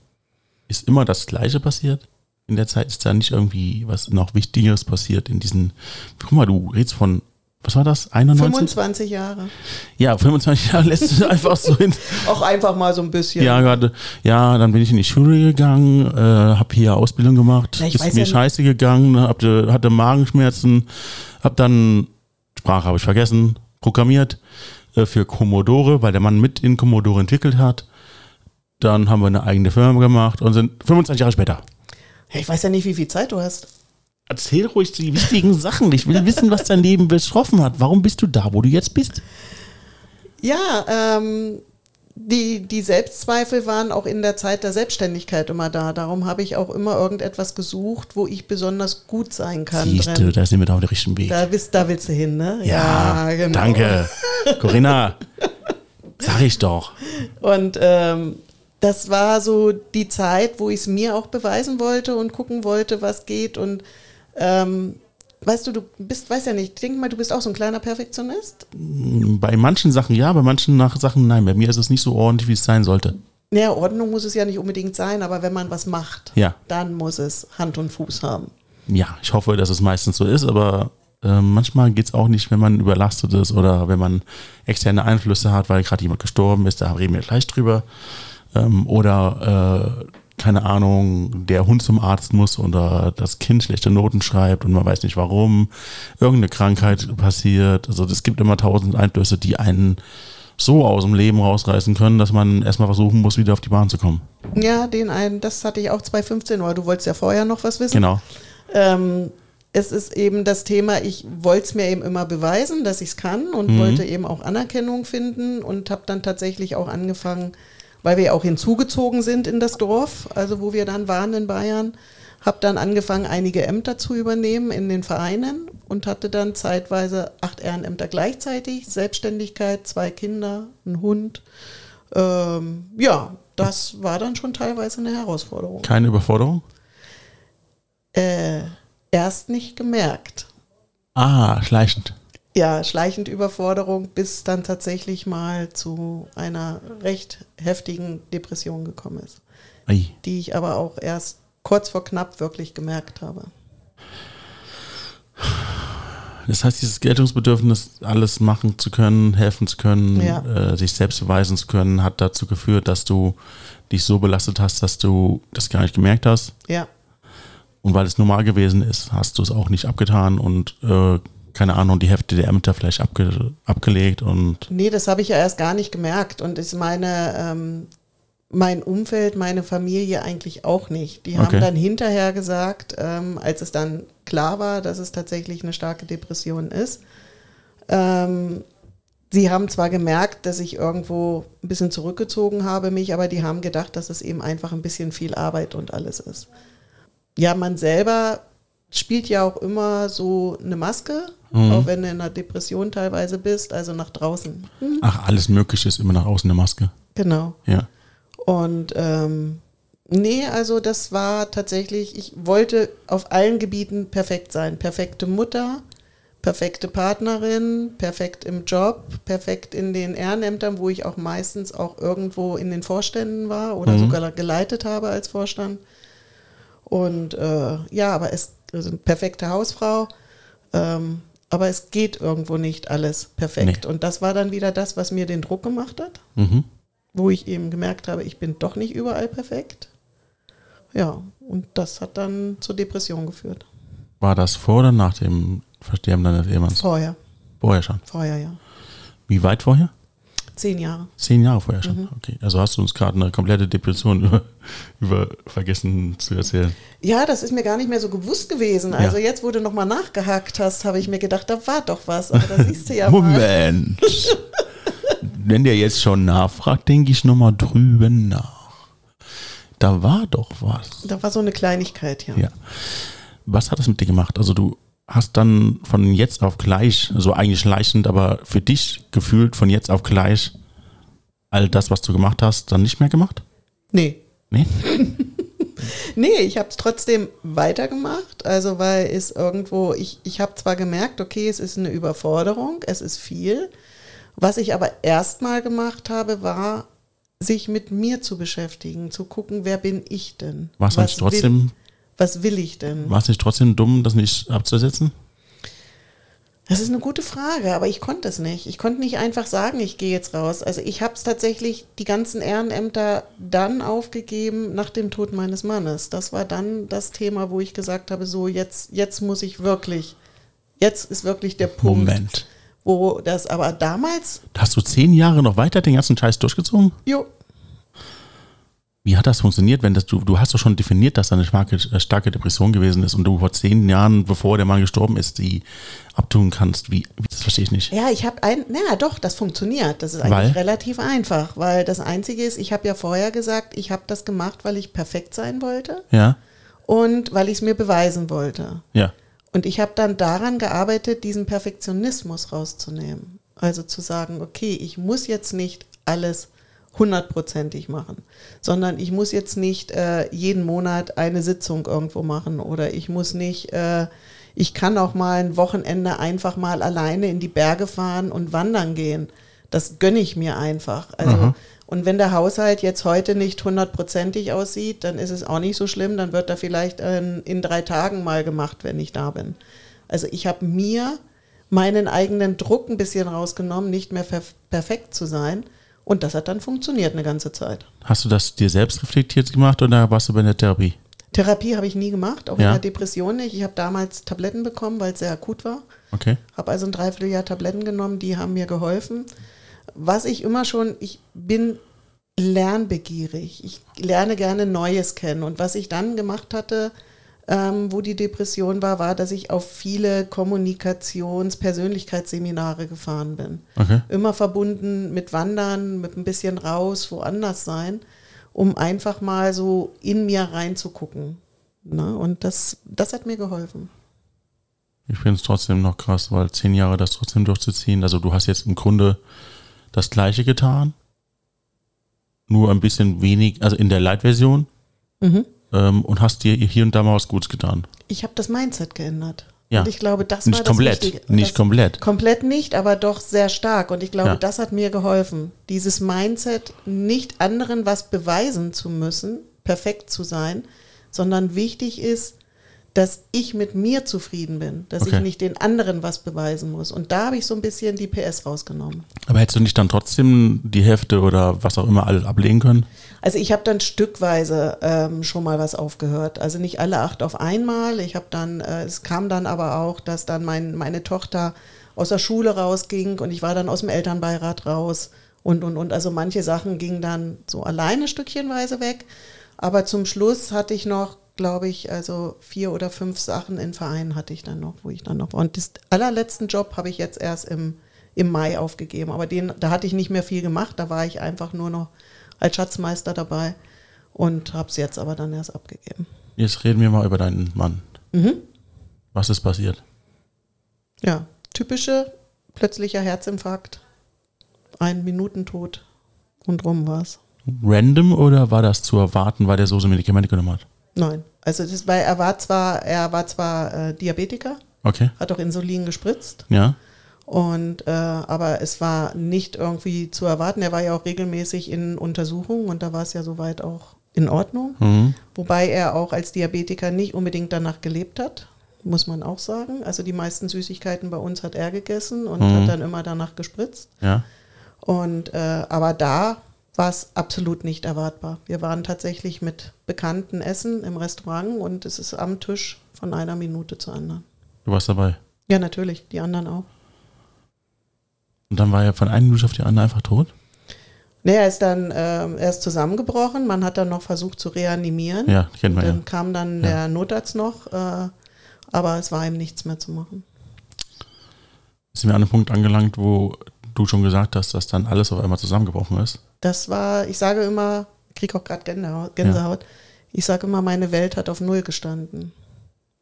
Ist immer das Gleiche passiert? In der Zeit ist da nicht irgendwie was noch Wichtigeres passiert in diesen. Guck mal, du redest von, was war das? 91? 25 Jahre. Ja, 25 Jahre lässt du einfach so hin. Auch einfach mal so ein bisschen. Ja, gerade, ja, dann bin ich in die Schule gegangen, äh, habe hier Ausbildung gemacht, Ja, ich ist mir ja scheiße gegangen, hab, äh, hatte Magenschmerzen, habe dann, Sprache habe ich vergessen, programmiert äh, für Commodore, weil der Mann mit in Commodore entwickelt hat. Dann haben wir eine eigene Firma gemacht und sind 25 Jahre später. Ja, Ich weiß ja nicht, wie viel Zeit du hast. Erzähl ruhig die wichtigen Sachen. Ich will wissen, was dein Leben betroffen hat. Warum bist du da, wo du jetzt bist? Ja, ähm, die, die Selbstzweifel waren auch in der Zeit der Selbstständigkeit immer da. Darum habe ich auch immer irgendetwas gesucht, wo ich besonders gut sein kann. Siehst du, da sind wir da auf dem richtigen Weg. Da, willst, da willst du hin, ne? genau. danke. Corinna, sag ich doch. Und ähm, das war so die Zeit, wo ich es mir auch beweisen wollte und gucken wollte, was geht. Und ähm, weißt du, du bist, weiß ja nicht, ich denke mal, du bist auch so ein kleiner Perfektionist. Bei manchen Sachen ja, bei manchen nach Sachen nein. Bei mir ist es nicht so ordentlich, wie es sein sollte. Naja, Ordnung muss es ja nicht unbedingt sein, aber wenn man was macht, Ja. dann muss es Hand und Fuß haben. Ja, ich hoffe, dass es meistens so ist, aber äh, manchmal geht es auch nicht, wenn man überlastet ist oder wenn man externe Einflüsse hat, weil gerade jemand gestorben ist, da reden wir gleich drüber. Ähm, oder, äh, keine Ahnung, der Hund zum Arzt muss oder das Kind schlechte Noten schreibt und man weiß nicht warum. Irgendeine Krankheit passiert. Also es gibt immer tausend Einflüsse, die einen so aus dem Leben rausreißen können, dass man erstmal versuchen muss, wieder auf die Bahn zu kommen. Ja, den einen, das hatte ich auch 2015, aber du wolltest ja vorher noch was wissen. Genau. Ähm, es ist eben das Thema, ich wollte es mir eben immer beweisen, dass ich es kann und wollte eben auch Anerkennung finden und habe dann tatsächlich auch angefangen, weil wir auch hinzugezogen sind in das Dorf, also wo wir dann waren in Bayern, habe dann angefangen, einige Ämter zu übernehmen in den Vereinen und hatte dann zeitweise acht Ehrenämter gleichzeitig, Selbstständigkeit, zwei Kinder, ein Hund. Ähm, ja, das war dann schon teilweise eine Herausforderung. Keine Überforderung? Äh, erst nicht gemerkt. Ah, schleichend. Ja, schleichend Überforderung, bis dann tatsächlich mal zu einer recht heftigen Depression gekommen ist, Ei. die ich aber auch erst kurz vor knapp wirklich gemerkt habe. Das heißt, dieses Geltungsbedürfnis, alles machen zu können, helfen zu können, Ja. äh, sich selbst beweisen zu können, hat dazu geführt, dass du dich so belastet hast, dass du das gar nicht gemerkt hast. Ja, Und weil es normal gewesen ist, hast du es auch nicht abgetan und äh, keine Ahnung, die Hälfte der Ämter vielleicht abge abgelegt und nee, das habe ich ja erst gar nicht gemerkt und ist meine, ähm, mein Umfeld, meine Familie eigentlich auch nicht. Die haben Okay. dann hinterher gesagt, ähm, als es dann klar war, dass es tatsächlich eine starke Depression ist, ähm, Sie haben zwar gemerkt, dass ich irgendwo ein bisschen zurückgezogen habe, mich, aber die haben gedacht, dass es eben einfach ein bisschen viel Arbeit und alles ist. Ja, man selber spielt ja auch immer so eine Maske, auch wenn du in einer Depression teilweise bist, also nach draußen. Hm, ach, alles Mögliche ist immer nach außen eine Maske. Genau. Ja. Und ähm, nee, also das war tatsächlich, ich wollte auf allen Gebieten perfekt sein. Perfekte Mutter, perfekte Partnerin, perfekt im Job, perfekt in den Ehrenämtern, wo ich auch meistens auch irgendwo in den Vorständen war oder sogar geleitet habe als Vorstand. Und äh, ja, aber es also perfekte Hausfrau. Ähm, aber es geht irgendwo nicht alles perfekt. Nee. Und das war dann wieder das, was mir den Druck gemacht hat, Mhm. wo ich eben gemerkt habe, ich bin doch nicht überall perfekt. Ja, und das hat dann zur Depression geführt. War das vor oder nach dem Versterben deines Ehemanns? Vorher, Vorher schon. vorher, ja. Wie weit vorher? Zehn Jahre. Zehn Jahre vorher schon. Mhm. Okay. Also hast du uns gerade eine komplette Depression über, über vergessen zu erzählen. Ja, das ist mir gar nicht mehr so gewusst gewesen. Also Ja. jetzt, wo du nochmal nachgehakt hast, habe ich mir gedacht, da war doch was. Aber da siehst du ja. Moment. Wenn der jetzt schon nachfragt, denke ich nochmal drüben nach. Da war doch was. Da war so eine Kleinigkeit, ja. Ja. Was hat das mit dir gemacht? Also du hast dann von jetzt auf gleich, so eigentlich schleichend, aber für dich gefühlt von jetzt auf gleich all das, was du gemacht hast, dann nicht mehr gemacht? Nee. Nee? Nee, ich habe es trotzdem weitergemacht. Also, weil es irgendwo, ich, ich habe zwar gemerkt, okay, es ist eine Überforderung, es ist viel. Was ich aber erstmal gemacht habe, war, sich mit mir zu beschäftigen, zu gucken, wer bin ich denn? War es was nicht trotzdem, was will ich denn? war es nicht trotzdem dumm, das nicht abzusetzen? Das ist eine gute Frage, aber ich konnte es nicht. Ich konnte nicht einfach sagen, ich gehe jetzt raus. Also ich habe es tatsächlich die ganzen Ehrenämter dann aufgegeben nach dem Tod meines Mannes. Das war dann das Thema, wo ich gesagt habe, so jetzt, jetzt muss ich wirklich, jetzt ist wirklich der Punkt, Moment. wo das, aber damals, Hast du zehn Jahre noch weiter den ganzen Scheiß durchgezogen? jo, Wie hat das funktioniert, wenn das du, du hast doch schon definiert, dass da eine starke, äh, starke Depression gewesen ist und du vor zehn Jahren, bevor der Mann gestorben ist, die abtun kannst? Wie, wie das verstehe ich nicht. Ja, ich habe ein, naja, doch, das funktioniert. Das ist eigentlich Weil? relativ einfach, weil das Einzige ist, ich habe ja vorher gesagt, ich habe das gemacht, weil ich perfekt sein wollte Ja, und weil ich es mir beweisen wollte. ja. Und ich habe dann daran gearbeitet, diesen Perfektionismus rauszunehmen. Also zu sagen, okay, ich muss jetzt nicht alles hundertprozentig machen, sondern ich muss jetzt nicht äh, jeden Monat eine Sitzung irgendwo machen oder ich muss nicht, äh, ich kann auch mal ein Wochenende einfach mal alleine in die Berge fahren und wandern gehen. Das gönne ich mir einfach. Also, Aha. und wenn der Haushalt jetzt heute nicht hundertprozentig aussieht, dann ist es auch nicht so schlimm, dann wird er vielleicht in, in drei Tagen mal gemacht, wenn ich da bin. Also ich habe mir meinen eigenen Druck ein bisschen rausgenommen, nicht mehr perf perfekt zu sein. Und das hat dann funktioniert eine ganze Zeit. Hast du das dir selbst reflektiert gemacht oder warst du bei der Therapie? Therapie habe ich nie gemacht, auch Ja. in der Depression nicht. Ich habe damals Tabletten bekommen, weil es sehr akut war. Okay. Habe also ein Dreivierteljahr Tabletten genommen, die haben mir geholfen. Was ich immer schon, ich bin lernbegierig. Ich lerne gerne Neues kennen. Und was ich dann gemacht hatte, ähm, wo die Depression war, war, dass ich auf viele Kommunikations-Persönlichkeitsseminare gefahren bin. Okay. Immer verbunden mit Wandern, mit ein bisschen raus, woanders sein, um einfach mal so in mir reinzugucken. Ne? Und das, das hat mir geholfen. Ich finde es trotzdem noch krass, weil zehn Jahre das trotzdem durchzuziehen. Also du hast jetzt im Grunde das Gleiche getan, nur ein bisschen wenig, also in der Light-Version Mhm. Ähm, und hast dir hier und da mal was Gutes getan. Ich habe das Mindset geändert. Ja. Und ich glaube, das war Nicht das komplett, Wichtige. nicht das, komplett. komplett nicht, aber doch sehr stark. Und ich glaube, Ja. das hat mir geholfen. Dieses Mindset, nicht anderen was beweisen zu müssen, perfekt zu sein, sondern wichtig ist, dass ich mit mir zufrieden bin, dass Okay. ich nicht den anderen was beweisen muss. Und da habe ich so ein bisschen die PS rausgenommen. Aber hättest du nicht dann trotzdem die Hälfte oder was auch immer alles ablegen können? Also ich habe dann stückweise ähm, schon mal was aufgehört. Also nicht alle acht auf einmal. Ich habe dann, äh, es kam dann aber auch, dass dann mein, meine Tochter aus der Schule rausging und ich war dann aus dem Elternbeirat raus und und und. Also manche Sachen gingen dann so alleine stückchenweise weg. Aber zum Schluss hatte ich noch, glaube ich, also vier oder fünf Sachen in Vereinen hatte ich dann noch, wo ich dann noch war. Und das allerletzten Job habe ich jetzt erst im, im Mai aufgegeben. Aber den, da hatte ich nicht mehr viel gemacht. Da war ich einfach nur noch als Schatzmeister dabei und habe es jetzt aber dann erst abgegeben. Jetzt reden wir mal über deinen Mann. Mhm. Was ist passiert? Ja, typische plötzlicher Herzinfarkt, ein Minutentod und rum war's. Random oder war das zu erwarten, weil der so so Medikamente genommen hat? Nein, also das war, er war zwar, er war zwar äh, Diabetiker, Okay, hat auch Insulin gespritzt ja. Und äh, aber es war nicht irgendwie zu erwarten. Er war ja auch regelmäßig in Untersuchungen und da war es ja soweit auch in Ordnung. Mhm. Wobei er auch als Diabetiker nicht unbedingt danach gelebt hat. muss man auch sagen. Also die meisten Süßigkeiten bei uns hat er gegessen und Mhm. hat dann immer danach gespritzt. Ja. Und äh, aber da war es absolut nicht erwartbar. Wir waren tatsächlich mit Bekannten essen im Restaurant und es ist am Tisch von einer Minute zur anderen. Du warst dabei. Ja, natürlich, die anderen auch. Und dann war er von einer Minute auf die andere einfach tot? Nee, er ist dann ähm, er ist zusammengebrochen. Man hat dann noch versucht zu reanimieren. Ja, kennt man dann ja. kam dann Ja. der Notarzt noch, äh, aber es war ihm nichts mehr zu machen. Sind wir an einem Punkt angelangt, wo du schon gesagt hast, dass dann alles auf einmal zusammengebrochen ist? Das war, ich sage immer, ich kriege auch gerade Gänsehaut, Gänsehaut. Ich sage immer, meine Welt hat auf Null gestanden.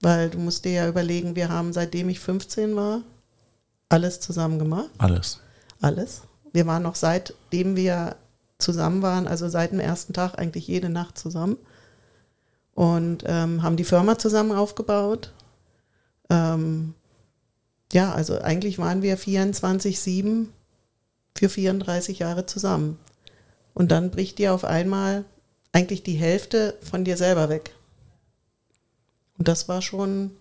Weil du musst dir ja überlegen, wir haben seitdem ich 15 war, alles zusammen gemacht. Alles. Alles. Wir waren noch seitdem wir zusammen waren, also seit dem ersten Tag eigentlich jede Nacht zusammen. Und ähm, haben die Firma zusammen aufgebaut. Ähm, ja, also eigentlich waren wir 24-7 für 34 Jahre zusammen. Und dann bricht dir auf einmal eigentlich die Hälfte von dir selber weg. Und das war schon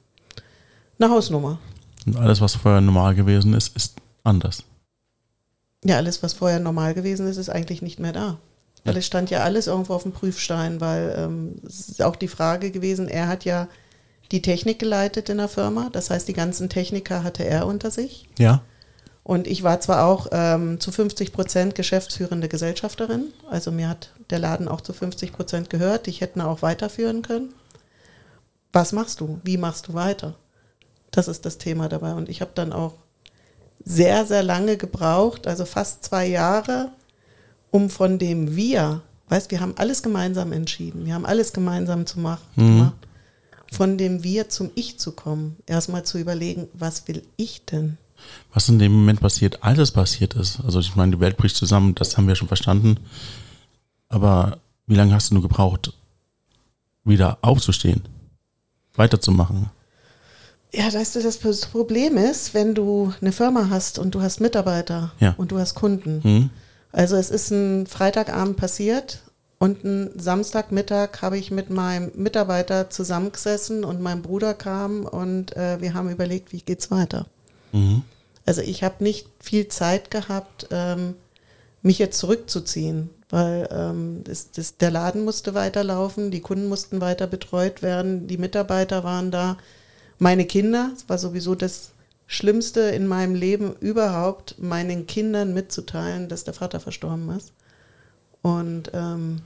eine Hausnummer. Und alles, was vorher normal gewesen ist, ist anders. Ja, alles, was vorher normal gewesen ist, ist eigentlich nicht mehr da. Weil Ja. es stand ja alles irgendwo auf dem Prüfstein, weil ähm, es ist auch die Frage gewesen, er hat ja die Technik geleitet in der Firma, das heißt, die ganzen Techniker hatte er unter sich. Ja. Und ich war zwar auch ähm, zu 50 Prozent geschäftsführende Gesellschafterin, also mir hat der Laden auch zu 50 Prozent gehört, ich hätte ihn auch weiterführen können. Was machst du? Wie machst du weiter? Das ist das Thema dabei. Und ich habe dann auch sehr, sehr lange gebraucht, also fast zwei Jahre, um von dem Wir, weißt, wir haben alles gemeinsam entschieden, wir haben alles gemeinsam zu machen, Mhm. von dem Wir zum Ich zu kommen, erstmal zu überlegen, was will ich denn? Was in dem Moment passiert, alles passiert ist. Also ich meine, die Welt bricht zusammen, das haben wir schon verstanden. Aber wie lange hast du nur gebraucht, wieder aufzustehen, weiterzumachen? Ja, weißt du, das Problem ist, wenn du eine Firma hast und du hast Mitarbeiter Ja. und du hast Kunden. Hm? Also es ist ein Freitagabend passiert und ein Samstagmittag habe ich mit meinem Mitarbeiter zusammengesessen und mein Bruder kam und äh, wir haben überlegt, wie geht's weiter. Mhm. Also ich habe nicht viel Zeit gehabt, ähm, mich jetzt zurückzuziehen, weil ähm, das, das, der Laden musste weiterlaufen, die Kunden mussten weiter betreut werden, die Mitarbeiter waren da, meine Kinder, es war sowieso das Schlimmste in meinem Leben überhaupt, meinen Kindern mitzuteilen, dass der Vater verstorben ist. Und ähm,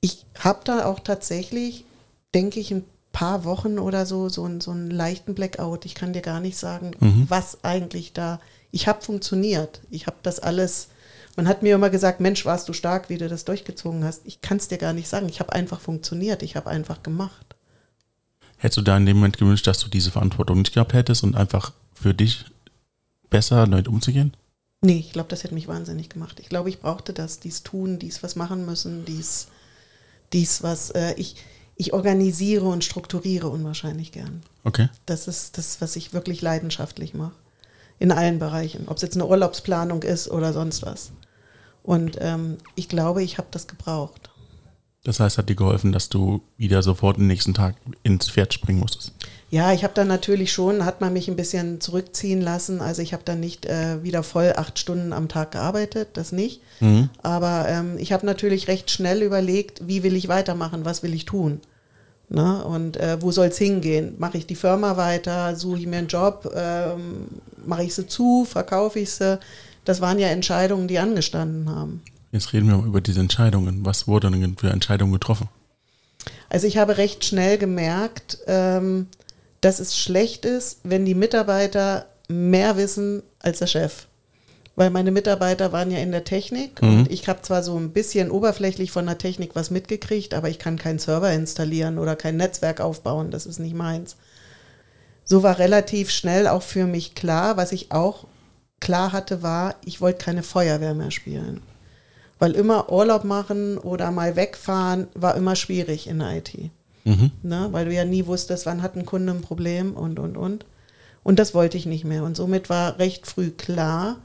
ich habe da auch tatsächlich, denke ich, ein paar Wochen oder so, so, einen- so einen leichten Blackout. Ich kann dir gar nicht sagen, Mhm. was eigentlich da. Ich habe funktioniert. Ich habe das alles. Man hat mir immer gesagt, Mensch, warst du stark, wie du das durchgezogen hast. Ich kann es dir gar nicht sagen. Ich habe einfach funktioniert. Ich habe einfach gemacht. Hättest du da in dem Moment gewünscht, dass du diese Verantwortung nicht gehabt hättest und einfach für dich besser damit umzugehen? Nee, ich glaube, das hätte mich wahnsinnig gemacht. Ich glaube, ich brauchte das, dies tun, dies was machen müssen, dies, dies was äh, ich, ich organisiere und strukturiere unwahrscheinlich gern. Okay. Das ist das, was ich wirklich leidenschaftlich mache. In allen Bereichen. Ob es jetzt eine Urlaubsplanung ist oder sonst was. Und ähm, ich glaube, ich habe das gebraucht. Das heißt, hat dir geholfen, dass du wieder sofort den nächsten Tag ins Pferd springen musstest. Ja, ich habe dann natürlich schon, hat man mich ein bisschen zurückziehen lassen. Also ich habe dann nicht äh, wieder voll acht Stunden am Tag gearbeitet, das nicht. Mhm. Aber ähm, ich habe natürlich recht schnell überlegt, wie will ich weitermachen, was will ich tun. Ne? Und äh, wo soll es hingehen? Mache ich die Firma weiter, suche ich mir einen Job, ähm, mache ich sie zu, verkaufe ich sie? Das waren ja Entscheidungen, die angestanden haben. Jetzt reden wir mal über diese Entscheidungen. Was wurde denn für Entscheidungen getroffen? Also ich habe recht schnell gemerkt, ähm, dass es schlecht ist, wenn die Mitarbeiter mehr wissen als der Chef. Weil meine Mitarbeiter waren ja in der Technik Mhm. und ich habe zwar so ein bisschen oberflächlich von der Technik was mitgekriegt, aber ich kann keinen Server installieren oder kein Netzwerk aufbauen, das ist nicht meins. So war relativ schnell auch für mich klar, was ich auch klar hatte, war, ich wollte keine Feuerwehr mehr spielen. Weil immer Urlaub machen oder mal wegfahren war immer schwierig in der IT Mhm. ne? weil du ja nie wusstest, wann hat ein Kunde ein Problem und, und, und. Und das wollte ich nicht mehr. Und somit war recht früh klar,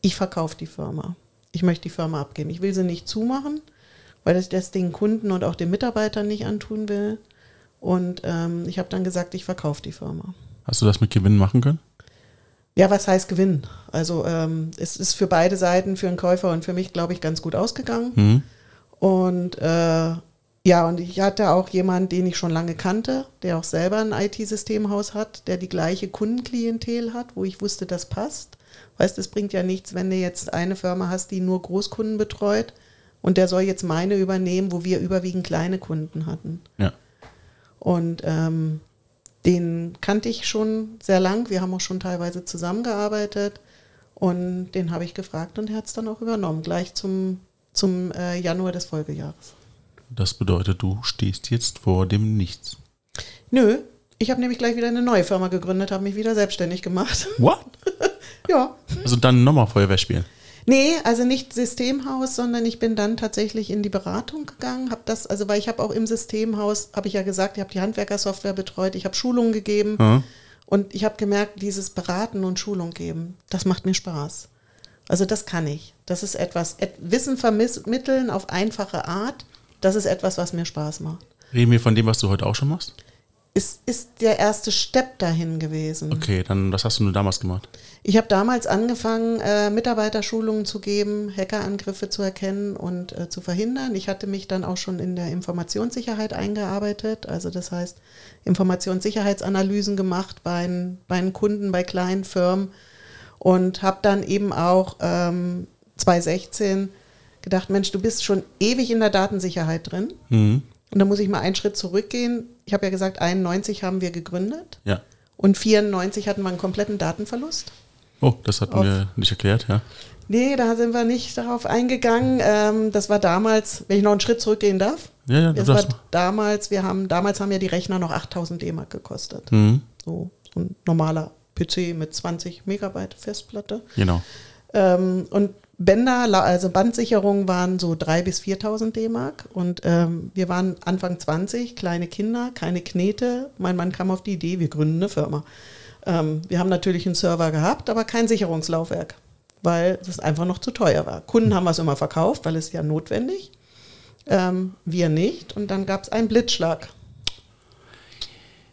ich verkaufe die Firma. Ich möchte die Firma abgeben. Ich will sie nicht zumachen, weil ich das den Kunden und auch den Mitarbeitern nicht antun will. Und ähm, ich habe dann gesagt, ich verkaufe die Firma. Hast du das mit Gewinn machen können? Ja, was heißt Gewinn? Also ähm, es ist für beide Seiten, für den Käufer und für mich, glaube ich, ganz gut ausgegangen. Mhm. Und äh, ja, und ich hatte auch jemanden, den ich schon lange kannte, der auch selber ein IT-Systemhaus hat, der die gleiche Kundenklientel hat, wo ich wusste, das passt. Weißt, es bringt ja nichts, wenn du jetzt eine Firma hast, die nur Großkunden betreut und der soll jetzt meine übernehmen, wo wir überwiegend kleine Kunden hatten. Ja. Und ähm, den kannte ich schon sehr lang. Wir haben auch schon teilweise zusammengearbeitet. Und den habe ich gefragt und er hat es dann auch übernommen, gleich zum, zum äh, Januar des Folgejahres. Das bedeutet, du stehst jetzt vor dem Nichts. Nö, ich habe nämlich gleich wieder eine neue Firma gegründet, habe mich wieder selbstständig gemacht. What? ja. Also dann nochmal Feuerwehr spielen. Nee, also nicht Systemhaus, sondern ich bin dann tatsächlich in die Beratung gegangen, habe das, also weil ich habe auch im Systemhaus, habe ich ja gesagt, ich habe die Handwerkersoftware betreut, ich habe Schulungen gegeben Mhm. und ich habe gemerkt, dieses Beraten und Schulung geben, das macht mir Spaß. Also das kann ich. Das ist etwas, et, Wissen vermitteln auf einfache Art, das ist etwas, was mir Spaß macht. Reden wir von dem, was du heute auch schon machst? Es ist der erste Step dahin gewesen. Okay, dann was hast du nur damals gemacht? Ich habe damals angefangen, äh, Mitarbeiterschulungen zu geben, Hackerangriffe zu erkennen und äh, zu verhindern. Ich hatte mich dann auch schon in der Informationssicherheit eingearbeitet. Also das heißt, Informationssicherheitsanalysen gemacht bei, bei einen Kunden, bei kleinen Firmen und habe dann eben auch ähm, 2016 gedacht, Mensch, du bist schon ewig in der Datensicherheit drin. Mhm. Und da muss ich mal einen Schritt zurückgehen. Ich habe ja gesagt, 91 haben wir gegründet Ja. und 94 hatten wir einen kompletten Datenverlust. Oh, das hat Auf- mir nicht erklärt, ja. Nee, da sind wir nicht darauf eingegangen. Ähm, das war damals, wenn ich noch einen Schritt zurückgehen darf. Ja, ja, Das war damals, wir haben, damals haben ja die Rechner noch 8000 D-Mark gekostet. Mhm. So, so ein normaler PC mit 20 Megabyte Festplatte. Genau. Ähm, und Bänder, also Bandsicherungen waren so 3.000 bis 4.000 D-Mark. Und ähm, wir waren Anfang 20, kleine Kinder, keine Knete. Mein Mann kam auf die Idee, wir gründen eine Firma. Ähm, wir haben natürlich einen Server gehabt, aber kein Sicherungslaufwerk, weil es einfach noch zu teuer war. Kunden haben wir es immer verkauft, weil es ja notwendig. Ähm, wir nicht. Und dann gab es einen Blitzschlag.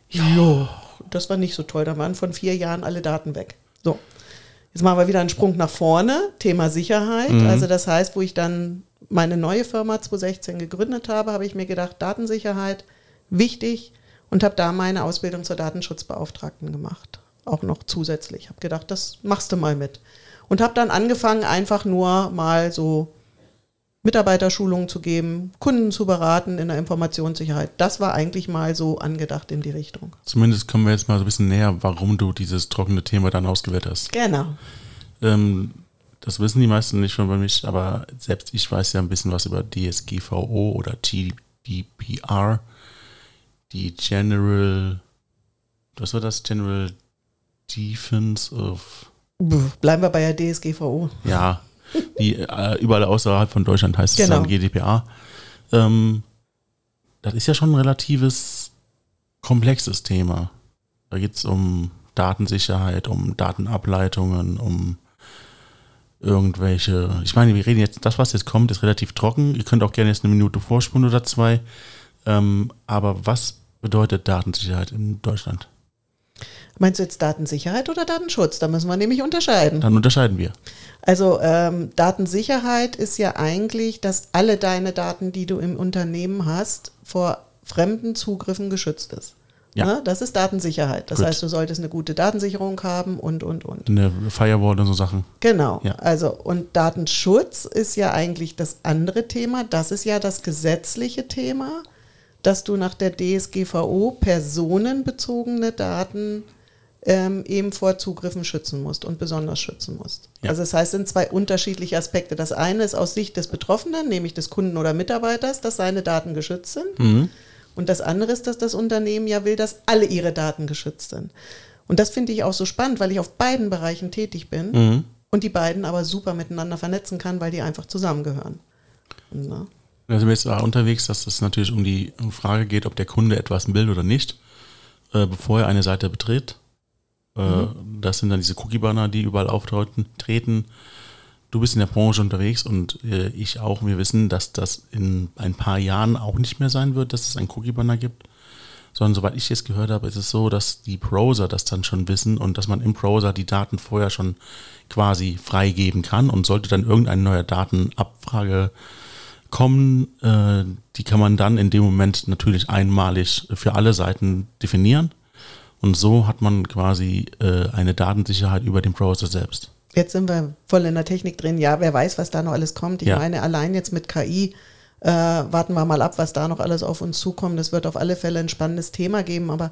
Ja. Das war nicht so toll. Da waren von vier Jahren alle Daten weg. So. Jetzt machen wir wieder einen Sprung nach vorne, Thema Sicherheit. Also das heißt, wo ich dann meine neue Firma 2016 gegründet habe, habe ich mir gedacht, Datensicherheit, wichtig und habe da meine Ausbildung zur Datenschutzbeauftragten gemacht. Auch noch zusätzlich. Habe gedacht, das machst du mal mit. Und habe dann angefangen, einfach nur mal so Mitarbeiterschulungen zu geben, Kunden zu beraten in der Informationssicherheit. Das war eigentlich mal so angedacht in die Richtung. Zumindest kommen wir jetzt mal so ein bisschen näher, warum du dieses trockene Thema dann ausgewählt hast. Genau. Ähm, das wissen die meisten nicht schon bei mich, aber selbst ich weiß ja ein bisschen was über DSGVO oder GDPR. Die General, was war das? General Defense of, Bleiben wir bei der DSGVO. ja, die äh, überall außerhalb von Deutschland heißt es Genau. dann GDPR. Ähm, das ist ja schon ein relatives komplexes Thema. Da geht es um Datensicherheit, um Datenableitungen, um irgendwelche. Ich meine, wir reden jetzt, das, was jetzt kommt, ist relativ trocken. Ihr könnt auch gerne jetzt eine Minute vorspulen oder zwei. Ähm, aber was bedeutet Datensicherheit in Deutschland? Meinst du jetzt Datensicherheit oder Datenschutz? Da müssen wir nämlich unterscheiden. Dann unterscheiden wir. Also ähm, Datensicherheit ist ja eigentlich, dass alle deine Daten, die du im Unternehmen hast, vor fremden Zugriffen geschützt ist. Ja. Ne? Das ist Datensicherheit. Das Gut. heißt, du solltest eine gute Datensicherung haben und, und, und. Eine Firewall und so Sachen. Genau. Ja. Also, und Datenschutz ist ja eigentlich das andere Thema. Das ist ja das gesetzliche Thema, dass du nach der DSGVO personenbezogene Daten ähm, eben vor Zugriffen schützen musst und besonders schützen musst. Ja. Also das heißt, es sind zwei unterschiedliche Aspekte. Das eine ist aus Sicht des Betroffenen, nämlich des Kunden oder Mitarbeiters, dass seine Daten geschützt sind. Mhm. Und das andere ist, dass das Unternehmen ja will, dass alle ihre Daten geschützt sind. Und das finde ich auch so spannend, weil ich auf beiden Bereichen tätig bin Mhm. und die beiden aber super miteinander vernetzen kann, weil die einfach zusammengehören. Na? Da sind wir jetzt auch unterwegs, dass es natürlich um die Frage geht, ob der Kunde etwas will oder nicht, äh, bevor er eine Seite betritt. Äh, Das sind dann diese Cookie-Banner, die überall auftreten. Treten. Du bist in der Branche unterwegs und äh, ich auch. Wir wissen, dass das in ein paar Jahren auch nicht mehr sein wird, dass es einen Cookie-Banner gibt, sondern soweit ich jetzt gehört habe, ist es so, dass die Browser das dann schon wissen und dass man im Browser die Daten vorher schon quasi freigeben kann und sollte dann irgendeine neue Datenabfrage kommen, äh, die kann man dann in dem Moment natürlich einmalig für alle Seiten definieren und so hat man quasi äh, eine Datensicherheit über den Browser selbst. Jetzt sind wir voll in der Technik drin. Ja, wer weiß, was da noch alles kommt. Ich Ja. meine, allein jetzt mit KI äh, warten wir mal ab, was da noch alles auf uns zukommt. Das wird auf alle Fälle ein spannendes Thema geben. Aber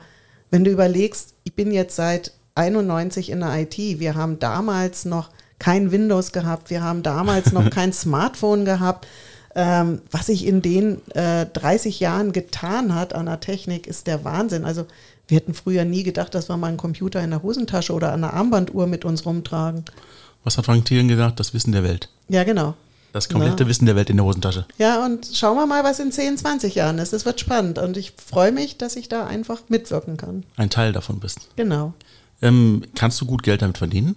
wenn du überlegst, ich bin jetzt seit 91 in der IT. Wir haben damals noch kein Windows gehabt. Wir haben damals noch kein Smartphone gehabt. Ähm, was sich in den äh, 30 Jahren getan hat an der Technik, ist der Wahnsinn. Also wir hätten früher nie gedacht, dass wir mal einen Computer in der Hosentasche oder an einer Armbanduhr mit uns rumtragen. Was hat Frank Thielen gesagt? Das Wissen der Welt. Ja, genau. Das komplette Ja. Wissen der Welt in der Hosentasche. Ja, und schauen wir mal, was in 10, 20 Jahren ist. Das wird spannend und ich freue mich, dass ich da einfach mitwirken kann. Ein Teil davon bist. Genau. Ähm, kannst du gut Geld damit verdienen?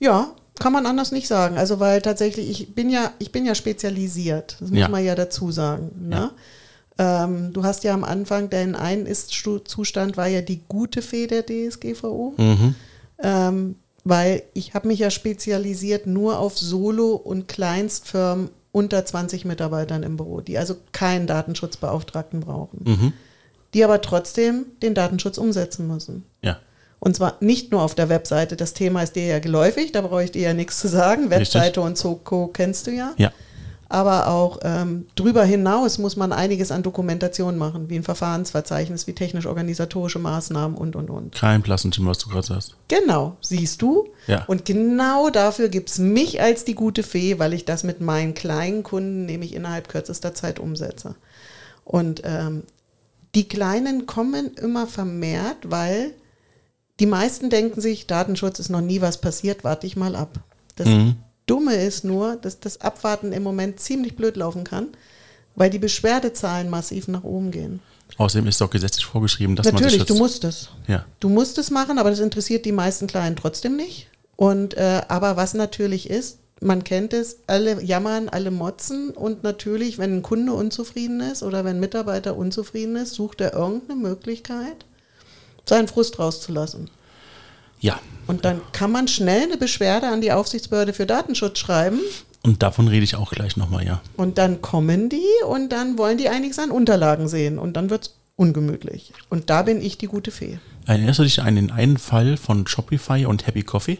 Ja, kann man anders nicht sagen. Also weil tatsächlich, ich bin ja, ich bin ja spezialisiert. Das muss Ja. man ja dazu sagen. Ne? Ähm, du hast ja am Anfang, dein ein Ist-Zustand war ja die gute Fee der DSGVO. Mhm. Ähm, weil ich habe mich ja spezialisiert nur auf Solo- und Kleinstfirmen unter 20 Mitarbeitern im Büro, die also keinen Datenschutzbeauftragten brauchen, Mhm. die aber trotzdem den Datenschutz umsetzen müssen. Ja. Und zwar nicht nur auf der Webseite. Das Thema ist dir ja geläufig, da brauche ich dir ja nichts zu sagen. Richtig. Webseite und so Co. kennst du ja. Ja. Aber auch ähm, drüber hinaus muss man einiges an Dokumentation machen, wie ein Verfahrensverzeichnis, wie technisch-organisatorische Maßnahmen und, und, und. Kein Plassenschimmer, was du gerade sagst. Genau, siehst du? Ja. Und genau dafür gibt es mich als die gute Fee, weil ich das mit meinen kleinen Kunden nämlich innerhalb kürzester Zeit umsetze. Und ähm, die Kleinen kommen immer vermehrt, weil die meisten denken sich, Datenschutz ist noch nie was passiert, warte ich mal ab. Das Mhm. Dumme ist nur, dass das Abwarten im Moment ziemlich blöd laufen kann, weil die Beschwerdezahlen massiv nach oben gehen. Außerdem ist doch gesetzlich vorgeschrieben, dass man Natürlich, sich du schützt. musst es. Ja. Du musst es machen, aber das interessiert die meisten Kleinen trotzdem nicht. Und äh, aber was natürlich ist, man kennt es, alle jammern, alle motzen und natürlich, wenn ein Kunde unzufrieden ist oder wenn ein Mitarbeiter unzufrieden ist, sucht er irgendeine Möglichkeit, seinen Frust rauszulassen. Ja. Und dann kann man schnell eine Beschwerde an die Aufsichtsbehörde für Datenschutz schreiben Und davon rede ich auch gleich nochmal, ja. und dann kommen die und dann wollen die einiges an Unterlagen sehen und dann wird es ungemütlich. Und da bin ich die gute Fee. Erinnerst du dich an den einen Fall von Shopify und Happy Coffee?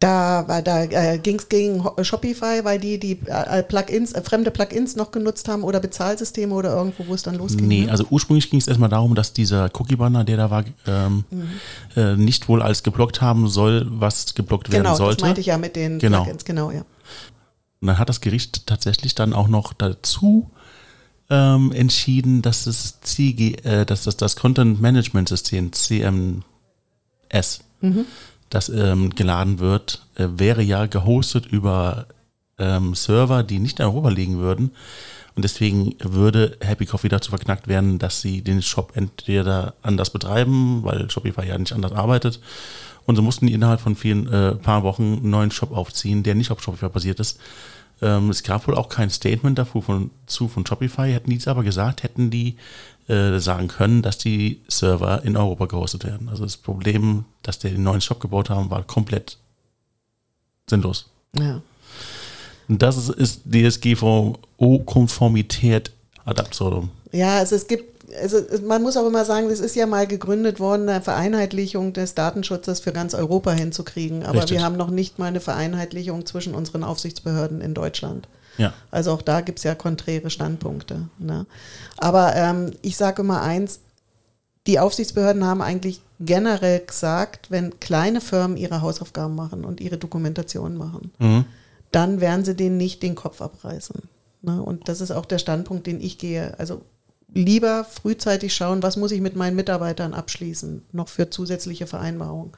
Da, da äh, ging es gegen Ho- Shopify, weil die die äh, Plugins, äh, fremde Plugins noch genutzt haben oder Bezahlsysteme oder irgendwo, wo es dann losging. Nee, ne? also ursprünglich ging es erstmal darum, dass dieser Cookie-Banner, der da war, ähm, äh, nicht wohl als geblockt haben soll, was geblockt werden genau, sollte. das meinte ich ja mit den Genau. Plugins, genau, ja. Und dann hat das Gericht tatsächlich dann auch noch dazu ähm, entschieden, dass das CG, äh, dass das, das Content Management System CMS, das ähm, geladen wird, äh, wäre ja gehostet über ähm, Server, die nicht in Europa liegen würden. Und deswegen würde Happy Coffee dazu verknackt werden, dass sie den Shop entweder anders betreiben, weil Shopify ja nicht anders arbeitet. Und so mussten die innerhalb von vielen äh, paar Wochen einen neuen Shop aufziehen, der nicht auf Shopify basiert ist. Ähm, es gab wohl auch kein Statement davor von, zu von Shopify. Hätten die es aber gesagt, hätten die äh, sagen können, dass die Server in Europa gehostet werden. Also das Problem, dass die den neuen Shop gebaut haben, war komplett sinnlos. ja. Und das ist, ist DSGVO-Konformität ad absurdum. Ja, also es gibt, also man muss auch immer sagen, das ist ja mal gegründet worden, eine Vereinheitlichung des Datenschutzes für ganz Europa hinzukriegen. Aber Richtig. wir haben noch nicht mal eine Vereinheitlichung zwischen unseren Aufsichtsbehörden in Deutschland. Ja. Also auch da gibt es ja konträre Standpunkte. Ne? Aber ähm, ich sage immer eins, die Aufsichtsbehörden haben eigentlich generell gesagt, wenn kleine Firmen ihre Hausaufgaben machen und ihre Dokumentation machen, Mhm. dann werden sie denen nicht den Kopf abreißen. Ne? Und das ist auch der Standpunkt, den ich gehe. Also lieber frühzeitig schauen, was muss ich mit meinen Mitarbeitern abschließen, noch für zusätzliche Vereinbarungen.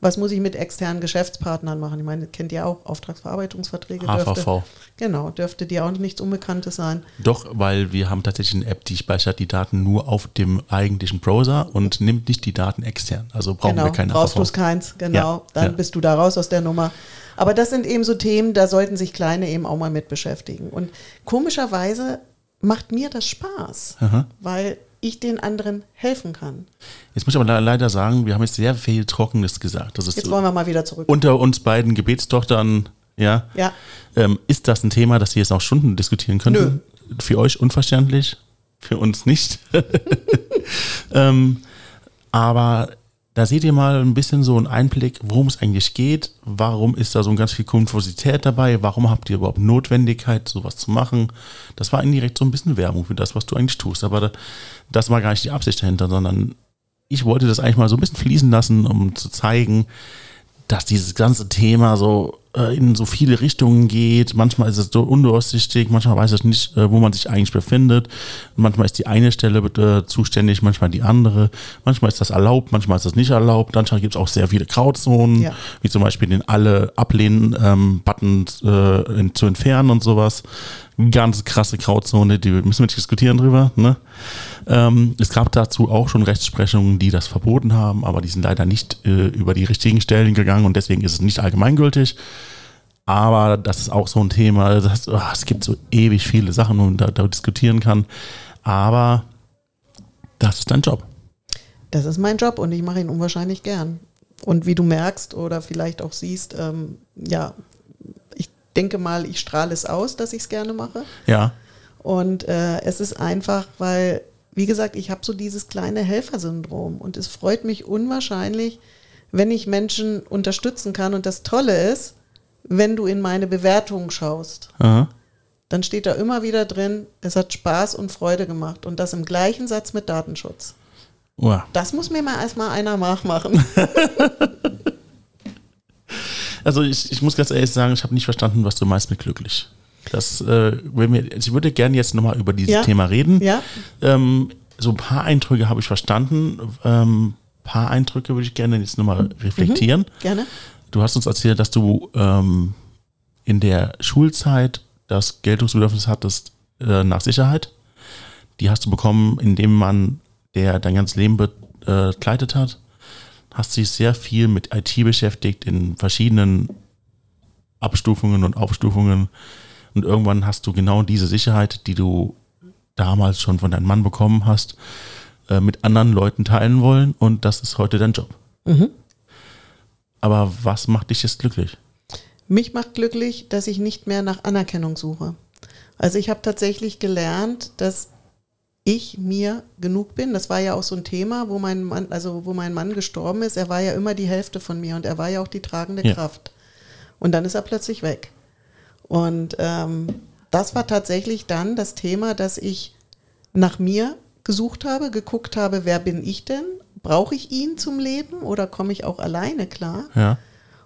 Was muss ich mit externen Geschäftspartnern machen? Ich meine, kennt ihr auch Auftragsverarbeitungsverträge? Dürfte, HVV. genau, dürfte dir auch nichts Unbekanntes sein. Doch, weil wir haben tatsächlich eine App, die speichert die Daten nur auf dem eigentlichen Browser und nimmt nicht die Daten extern. Also brauchen genau, wir keine brauchst du HVV. es keins, genau. Ja, dann ja. bist du da raus aus der Nummer. Aber das sind eben so Themen, da sollten sich Kleine eben auch mal mit beschäftigen. Und komischerweise macht mir das Spaß, Aha. weil ich den anderen helfen kann. Jetzt muss ich aber leider sagen, wir haben jetzt sehr viel Trockenes gesagt. Das ist Jetzt wollen wir mal wieder zurück. unter uns beiden Gebetstochtern, ja. Ja. Ähm, ist das ein Thema, das wir jetzt auch Stunden diskutieren könnten? Für euch unverständlich, für uns nicht. ähm, aber da seht ihr mal ein bisschen so einen Einblick, worum es eigentlich geht. Warum ist da so ganz viel Konfusität dabei? Warum habt ihr überhaupt Notwendigkeit, sowas zu machen? Das war indirekt so ein bisschen Werbung für das, was du eigentlich tust. Aber das war gar nicht die Absicht dahinter, sondern ich wollte das eigentlich mal so ein bisschen fließen lassen, um zu zeigen, dass dieses ganze Thema so äh, in so viele Richtungen geht. Manchmal ist es so undurchsichtig, manchmal weiß ich nicht, äh, wo man sich eigentlich befindet. Manchmal ist die eine Stelle äh, zuständig, manchmal die andere. Manchmal ist das erlaubt, manchmal ist das nicht erlaubt. Manchmal gibt es auch sehr viele Grauzonen, Ja. wie zum Beispiel den alle ablehnen-Button äh, in, zu entfernen und sowas. Ganz krasse Grauzone, die müssen wir nicht diskutieren drüber. Ne? Ähm, es gab dazu auch schon Rechtsprechungen, die das verboten haben, aber die sind leider nicht äh, über die richtigen Stellen gegangen und deswegen ist es nicht allgemeingültig. Aber das ist auch so ein Thema. Das, oh, es gibt so ewig viele Sachen, wo man da, da diskutieren kann. Aber das ist dein Job. Das ist mein Job und ich mache ihn unwahrscheinlich gern. Und wie du merkst oder vielleicht auch siehst, ähm, ja, ich denke mal, ich strahle es aus, dass ich es gerne mache. Ja. Und äh, es ist einfach, weil, wie gesagt, ich habe so dieses kleine Helfersyndrom und es freut mich unwahrscheinlich, wenn ich Menschen unterstützen kann. Und das Tolle ist, wenn du in meine Bewertungen schaust, Aha. dann steht da immer wieder drin, es hat Spaß und Freude gemacht. Und das im gleichen Satz mit Datenschutz. Oh. Das muss mir mal erstmal einer nachmachen. Also ich, ich muss ganz ehrlich sagen, ich habe nicht verstanden, was du meinst mit glücklich. Das, äh, wenn wir, ich würde gerne jetzt nochmal über dieses Ja. Thema reden. Ja. Ähm, so ein paar Eindrücke habe ich verstanden. Ähm, paar Eindrücke würde ich gerne jetzt nochmal reflektieren. Gerne. Du hast uns erzählt, dass du ähm, in der Schulzeit das Geltungsbedürfnis hattest äh, nach Sicherheit. Die hast du bekommen, indem man, der dein ganzes Leben begleitet hat, hast dich sehr viel mit IT beschäftigt in verschiedenen Abstufungen und Aufstufungen. Und irgendwann hast du genau diese Sicherheit, die du damals schon von deinem Mann bekommen hast, äh, mit anderen Leuten teilen wollen. Und das ist heute dein Job. Aber was macht dich jetzt glücklich? Mich macht glücklich, dass ich nicht mehr nach Anerkennung suche. Also ich habe tatsächlich gelernt, dass ich mir genug bin. Das war ja auch so ein Thema, wo mein Mann, also wo mein Mann gestorben ist. Er war ja immer die Hälfte von mir und er war ja auch die tragende Ja. Kraft. Und dann ist er plötzlich weg. Und ähm, das war tatsächlich dann das Thema, dass ich nach mir gesucht habe, geguckt habe, wer bin ich denn? Brauche ich ihn zum Leben oder komme ich auch alleine klar? Ja.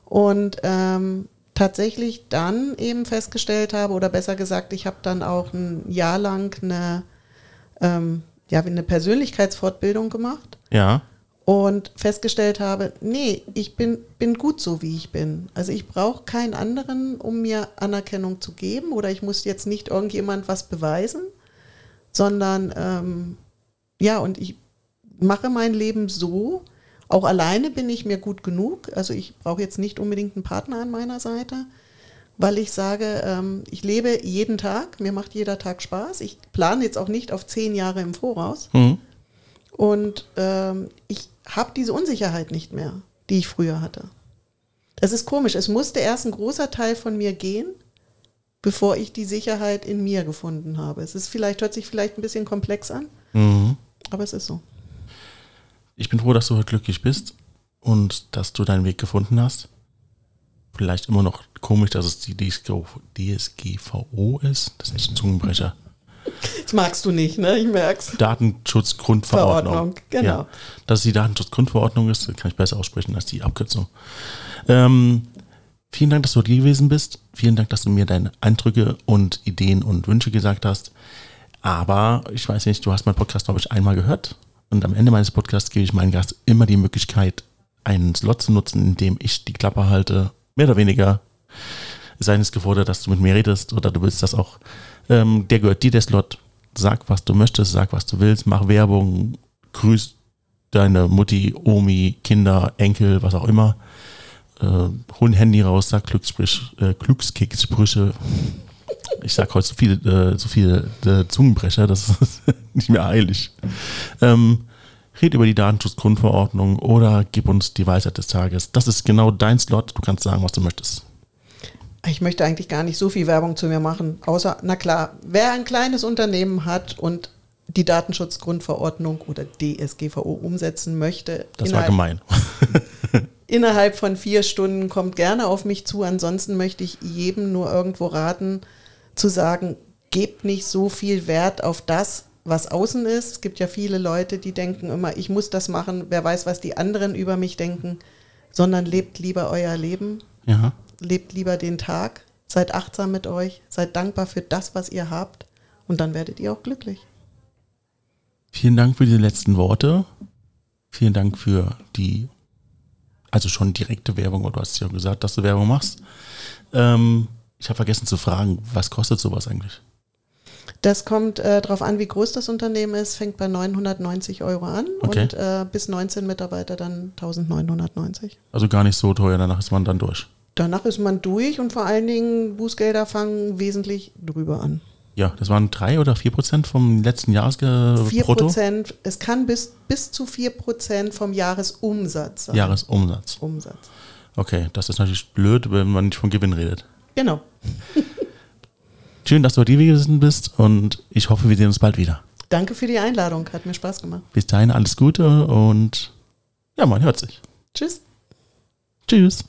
Und ähm, tatsächlich dann eben festgestellt habe, oder besser gesagt, ich habe dann auch ein Jahr lang eine, ähm, ja, eine Persönlichkeitsfortbildung gemacht Ja. Und festgestellt habe, nee, ich bin, bin gut so, wie ich bin. Also ich brauche keinen anderen, um mir Anerkennung zu geben oder ich muss jetzt nicht irgendjemand was beweisen, sondern ähm, ja, und ich mache mein Leben so, auch alleine bin ich mir gut genug. Also ich brauche jetzt nicht unbedingt einen Partner an meiner Seite, weil ich sage, ähm, ich lebe jeden Tag, mir macht jeder Tag Spaß. Ich plane jetzt auch nicht auf zehn Jahre im Voraus. Mhm. Und ähm, ich habe diese Unsicherheit nicht mehr, die ich früher hatte. Das ist komisch. Es musste erst ein großer Teil von mir gehen, bevor ich die Sicherheit in mir gefunden habe. Es ist vielleicht, hört sich vielleicht ein bisschen komplex an, Mhm. aber es ist so. Ich bin froh, dass du heute glücklich bist und dass du deinen Weg gefunden hast. Vielleicht immer noch komisch, dass es die DSGVO ist. Das ist ein Zungenbrecher. Das magst du nicht, ne? Ich merk's. Datenschutzgrundverordnung. Verordnung, genau. Ja, dass es die Datenschutzgrundverordnung ist, kann ich besser aussprechen als die Abkürzung. Ähm, vielen Dank, dass du hier gewesen bist. Vielen Dank, dass du mir deine Eindrücke und Ideen und Wünsche gesagt hast. Aber ich weiß nicht, du hast meinen Podcast, glaube ich, einmal gehört. Und am Ende meines Podcasts gebe ich meinem Gast immer die Möglichkeit, einen Slot zu nutzen, in dem ich die Klappe halte, mehr oder weniger. Sei es gefordert, dass du mit mir redest oder du willst das auch. Ähm, der gehört dir, der Slot. Sag, was du möchtest, sag, was du willst, mach Werbung, grüß deine Mutti, Omi, Kinder, Enkel, was auch immer. Äh, hol ein Handy raus, sag äh, Glückskicksprüche. Ich sage heute so viele, äh, so viele äh, Zungenbrecher, das ist nicht mehr eilig. Ähm, red über die Datenschutzgrundverordnung oder gib uns die Weisheit des Tages. Das ist genau dein Slot. Du kannst sagen, was du möchtest. Ich möchte eigentlich gar nicht so viel Werbung zu mir machen, außer, na klar, wer ein kleines Unternehmen hat und die Datenschutzgrundverordnung oder DSGVO umsetzen möchte. Das war gemein. innerhalb von vier Stunden kommt gerne auf mich zu. Ansonsten möchte ich jedem nur irgendwo raten, zu sagen, gebt nicht so viel Wert auf das, was außen ist. Es gibt ja viele Leute, die denken immer, ich muss das machen, wer weiß, was die anderen über mich denken, sondern lebt lieber euer Leben. Ja. Lebt lieber den Tag, seid achtsam mit euch, seid dankbar für das, was ihr habt und dann werdet ihr auch glücklich. Vielen Dank für diese letzten Worte. Vielen Dank für die, also schon direkte Werbung, du hast ja gesagt, dass du Werbung machst. Ähm, ich habe vergessen zu fragen, was kostet sowas eigentlich? Das kommt äh, darauf an, wie groß das Unternehmen ist, fängt bei 990 Euro an okay. und äh, bis 19 Mitarbeiter dann 1990. Also gar nicht so teuer, danach ist man dann durch. Danach ist man durch und vor allen Dingen Bußgelder fangen wesentlich drüber an. Ja, das waren drei oder vier Prozent vom letzten Jahresge Vier Prozent, es kann bis, bis zu vier Prozent vom Jahresumsatz sein. Jahresumsatz. Umsatz. Okay, das ist natürlich blöd, wenn man nicht von Gewinn redet. Genau. Schön, dass du heute hier gewesen bist und ich hoffe, wir sehen uns bald wieder. Danke für die Einladung, hat mir Spaß gemacht. Bis dahin alles Gute und ja, man hört sich. Tschüss. Tschüss.